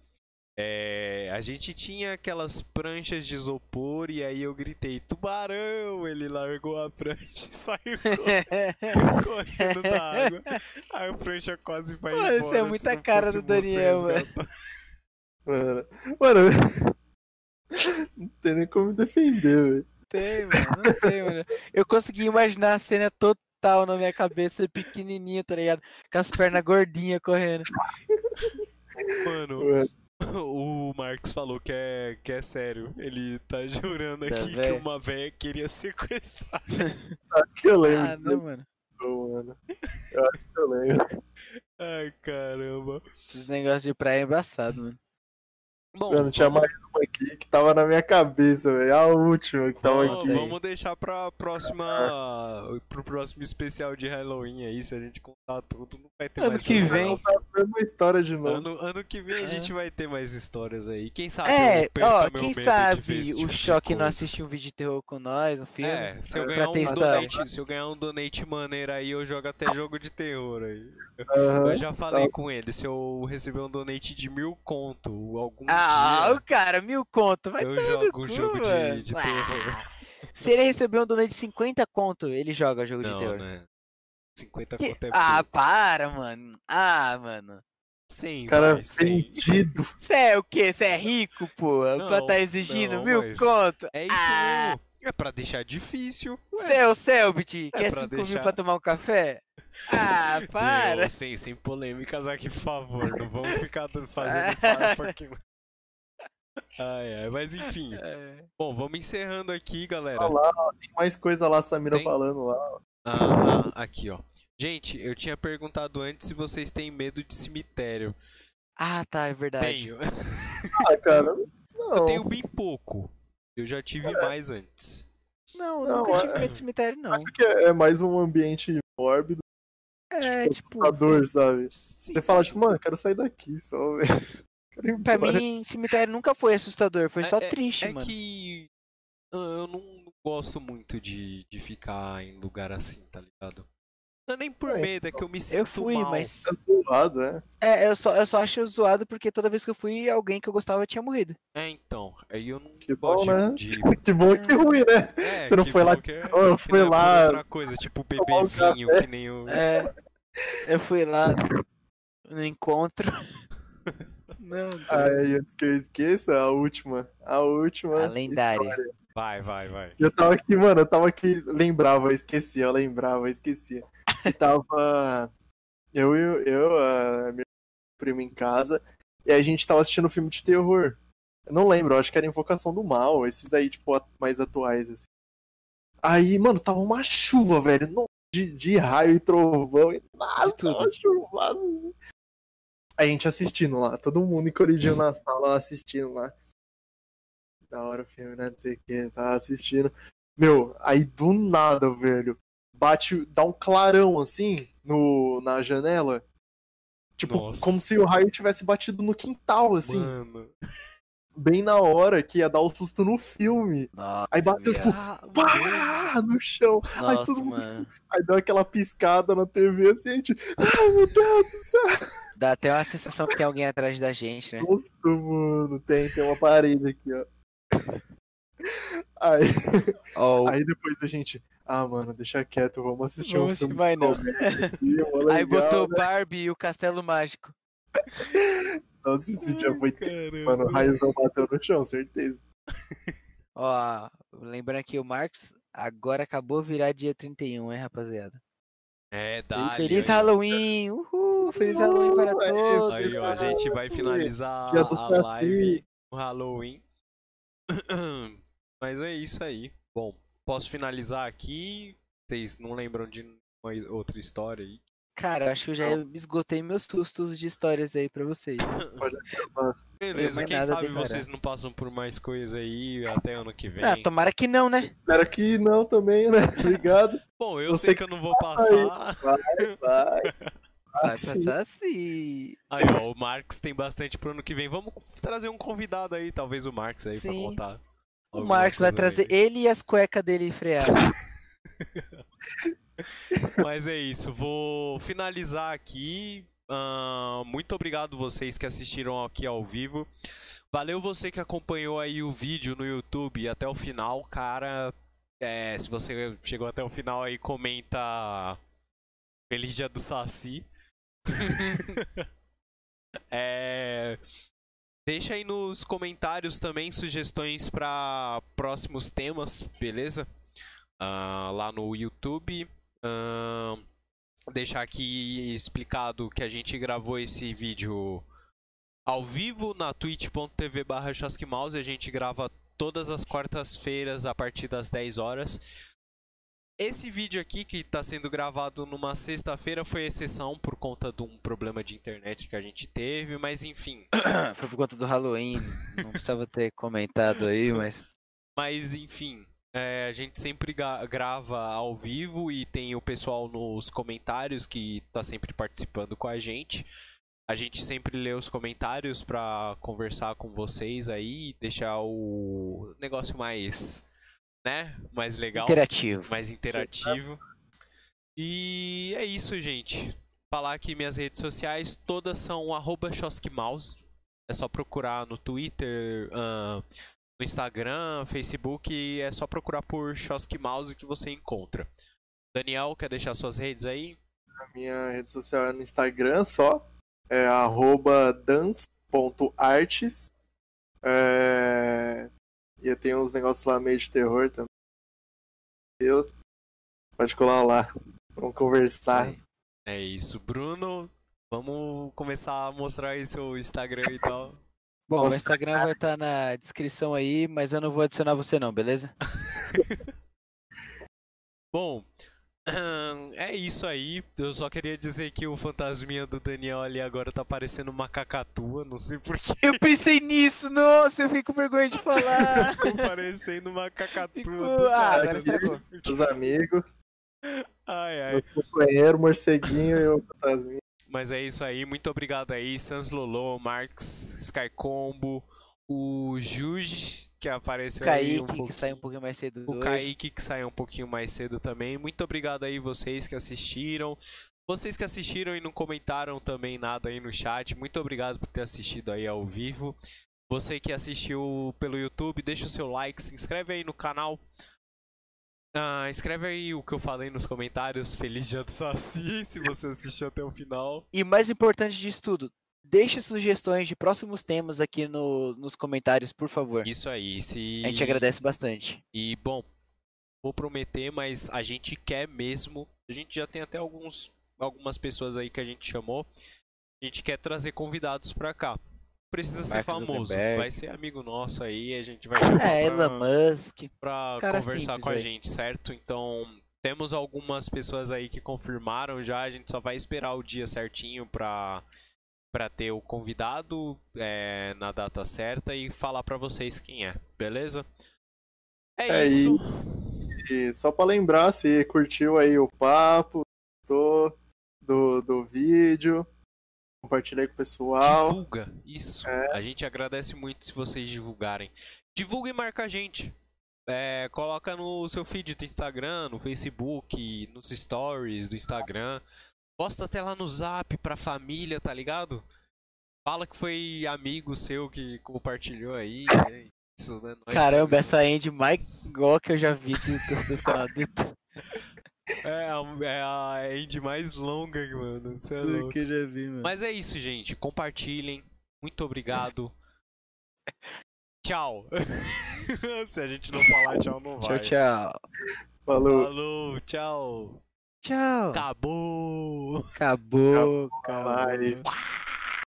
É, a gente tinha aquelas pranchas de isopor e aí eu gritei, tubarão! Ele largou a prancha e saiu correndo da água. Aí o prancha quase vai Mano, embora. isso é muita cara do Daniel, mano. resgatar. mano. Mano, não tem nem como defender, velho. tem, mano, não tem, mano. Eu consegui imaginar a cena total na minha cabeça, pequenininha, tá ligado? Com as pernas gordinhas correndo. Mano, Mano, o Marcos falou que é, que é sério. Ele tá jurando Da aqui que uma véia queria sequestrar. acho que eu lembro Ah, não, mano. mano. Eu acho que eu lembro. Ai, caramba. Esses negócios de praia é embaçado, mano. Bom, Mano, tinha mais uma aqui que tava na minha cabeça, velho. A última que tava aqui. vamos deixar pra próxima. pro próximo especial de Halloween aí. Se a gente contar tudo, não vai ter Ano mais que vem. Contar a mesma história de novo. Ano, ano que vem a É. gente vai ter mais histórias aí. Quem sabe É, eu ó, quem sabe o tipo de Choque não assistir um vídeo de terror com nós, um filme. É, se eu É, ganhar um donate, se eu ganhar um donate maneiro aí, eu jogo até jogo de terror aí. Aham. Eu já falei com ele, se eu receber um donate de mil conto algum Ah, o cara, mil conto, vai eu jogo um cu, jogo de, de Ah, terror. Se ele receber um donate de 50 conto, ele joga jogo de Não, terror. né? 50 Que- conto é Ah, pouco. para, mano. Ah, mano. 100, Cara vai, 100. vendido. Você é o quê? Você é rico, pô? pra tá exigindo não, mil mas conto? É isso Ah. mesmo. É pra deixar difícil. É o Selbit? É Quer pra 5 deixar- mil pra tomar um café? Ah, para. Meu, sem, sem polêmicas aqui, por favor. Não vamos ficar do- fazendo farpa aqui. Ai, ai, mas enfim. É. Bom, vamos encerrando aqui, galera. Olha lá, tem mais coisa lá, Samira Tem? falando lá. Ah, aqui, ó. Gente, eu tinha perguntado antes se vocês têm medo de cemitério. Ah, tá, é verdade. Tenho. Ah, cara, não. Eu tenho bem pouco. Eu já tive mais antes. Não, eu Não, nunca tive é- medo de cemitério, não. Acho que é é mais um ambiente mórbido, É, tipo, assustador, sabe? Sim, Você fala, sim. tipo, mano, quero sair daqui só, velho. Pra mim, cemitério nunca foi assustador, foi só É- é- triste, É mano. que eu eu não não gosto muito de, de ficar em lugar assim, tá ligado? Não é nem por É, medo, é que eu me sinto Eu fui, mal. mas. Tá zoado, é. É, eu só, eu só acho zoado porque toda vez que eu fui, alguém que eu gostava tinha morrido. É, então. Aí eu não Que bom, gosto né? de. Que bom e que ruim, né? É, Você não foi lá- que é- Ó, eu fui é lá Outra coisa, tipo café. que nem o. É, eu fui lá no encontro. Não, Aí, antes que eu esqueça, a última. A última. a lendária. história. Vai, vai, vai. Eu tava aqui, mano, eu tava aqui, lembrava, eu esquecia, eu lembrava, eu esquecia. E tava eu e eu, a minha prima em casa, e a gente tava assistindo um filme de terror. Eu não lembro, eu acho que era Invocação do Mal, esses aí, tipo, mais atuais, assim. Aí, mano, tava uma chuva, velho, de, de raio e trovão, e nossa, tudo. uma chuvada. Aí a gente assistindo lá, todo mundo encolhidinho na sala assistindo lá. Da hora o filme, né? Não sei o que, tava assistindo. Meu, aí do nada, velho, bate, dá um clarão assim no, na janela. Tipo, Nossa. como se o raio tivesse batido no quintal, assim, Mano. bem na hora que ia dar o susto no filme. Nossa, Aí bateu, tipo, Ah, Pá! No chão. Aí Nossa, todo mundo- mano. Aí deu aquela piscada na TV assim, a gente. Ai, meu Deus do céu! Dá até uma sensação que tem alguém atrás da gente, né? Nossa, mano, tem, tem uma parede aqui, ó. Aí, Ó, o- aí depois a gente. Ah, mano, deixa quieto, vamos assistir Vamos um filme. mais não. aqui, mó Aí legal, botou né? Barbie e o Castelo Mágico. Nossa, esse dia foi. Caramba. Mano, o raizão bateu no chão, certeza. Ó, lembrando aqui o Marcos, agora acabou virar dia 31, hein, rapaziada? É, dá. Feliz Halloween! Uhul! Feliz Halloween para todos! Aí, ó, a gente vai finalizar do a live no Halloween. Mas é isso aí. Bom, posso finalizar aqui? Vocês não lembram de uma outra história aí? Cara, eu acho que eu já esgotei meus sustos de histórias aí pra vocês. Beleza, quem nada sabe vocês não passam por mais coisas aí até ano que vem. Ah, tomara que não, né? Espero que não também, né? Obrigado. Bom, eu Eu sei que eu não vou passar. Vai. Vai Sim. passar assim. Aí, ó, o Marx tem bastante pro ano que vem. Vamos trazer um convidado aí, talvez o Marx aí, pra Sim. contar. O Marcos vai coisa trazer aí. ele e as cuecas dele freadas. Mas é isso, vou finalizar aqui. Ahn, muito obrigado vocês que assistiram aqui ao vivo. Valeu você que acompanhou aí o vídeo no YouTube até o final, cara. É, se você chegou até o final aí, comenta Feliz Dia do Saci. É, deixa aí nos comentários também sugestões para próximos temas, beleza? Ah, lá no YouTube. Ahn, deixar aqui explicado que a gente gravou esse vídeo ao vivo na twitch.tv barra Mouse. A gente grava todas as quartas-feiras a partir das 10 horas. Esse vídeo aqui que está sendo gravado numa sexta-feira foi exceção por conta de um problema de internet que a gente teve, mas enfim. Foi por conta do Halloween. Não precisava ter comentado aí, mas. Mas enfim, é, a gente sempre grava ao vivo e tem o pessoal nos comentários que tá sempre participando com a gente. A gente sempre lê os comentários pra conversar com vocês aí e deixar o negócio mais, né, mais legal, Interativo. mais interativo. E é isso, gente. Falar aqui minhas redes sociais, todas são arroba Mouse. É só procurar no Twitter, ahn, no Instagram, Facebook, e é só procurar por Choski Mouse que você encontra. Daniel, quer deixar suas redes aí? A minha rede social é no Instagram só. É arroba dance.artes. É... E eu tenho uns negócios lá meio de terror também. Eu... Pode colar lá. Vamos conversar. É isso. Bruno, vamos começar a mostrar aí seu Instagram e tal. Bom, Nossa, Instagram vai estar na descrição aí, mas eu não vou adicionar você não, beleza? Bom, é isso aí. Eu só queria dizer que o fantasminha do Daniel ali agora tá parecendo uma cacatua, não sei porquê. Eu pensei nisso, nossa, eu fico com vergonha de falar. Ficou parecendo uma cacatua. Ficou- ah, agora estragou. Os amigos, Ai, ai. meus companheiros, morceguinho e o fantasminha. Mas é isso aí, muito obrigado aí, Sans Lolo, Marx, Sky Combo, o Juge, que apareceu aí um Kaique, que saiu um pouquinho mais cedo O hoje. Kaique, que saiu um pouquinho mais cedo também. Muito obrigado aí vocês que assistiram. Vocês que assistiram e não comentaram também nada aí no chat, muito obrigado por ter assistido aí ao vivo. Você que assistiu pelo YouTube, deixa o seu like, se inscreve aí no canal. Ah, escreve aí o que eu falei nos comentários. Feliz dia do Saci, se você assistiu até o final. E mais importante disso tudo, deixe sugestões de próximos temas aqui no, nos comentários, por favor. Isso aí, se... A gente agradece bastante. E bom, vou prometer, mas a gente quer mesmo. A gente já tem até alguns, algumas pessoas aí que a gente chamou. A gente quer trazer convidados pra cá. Precisa ser Mark famoso. Zuckerberg. Vai ser amigo nosso aí. A gente vai chamar É, pra, Elon Musk. pra cara conversar com a aí. gente, certo? Então. Temos algumas pessoas aí que confirmaram já, a gente só vai esperar o dia certinho pra, pra ter o convidado é, na data certa e falar pra vocês quem é, beleza? É, É isso. E só pra lembrar, se curtiu aí o papo, gostou do, do vídeo, compartilha aí com o pessoal. Divulga, isso. É. A gente agradece muito se vocês divulgarem. Divulga e marca a gente. É, coloca no seu feed do Instagram, no Facebook, nos stories do Instagram. Posta até lá no zap pra família, tá ligado? Fala que foi amigo seu que compartilhou aí. É isso, né? Caramba, essa end mais igual que eu já vi do, do canal do YouTube. É, a- é a end mais longa, mano. Você é louco. que eu já vi, mano. Mas é isso, gente. Compartilhem. Muito obrigado. Tchau. Se a gente não falar tchau, não vai. Tchau, tchau. Falou. Falou, tchau. Tchau. Acabou. Acabou, acabou. Uau.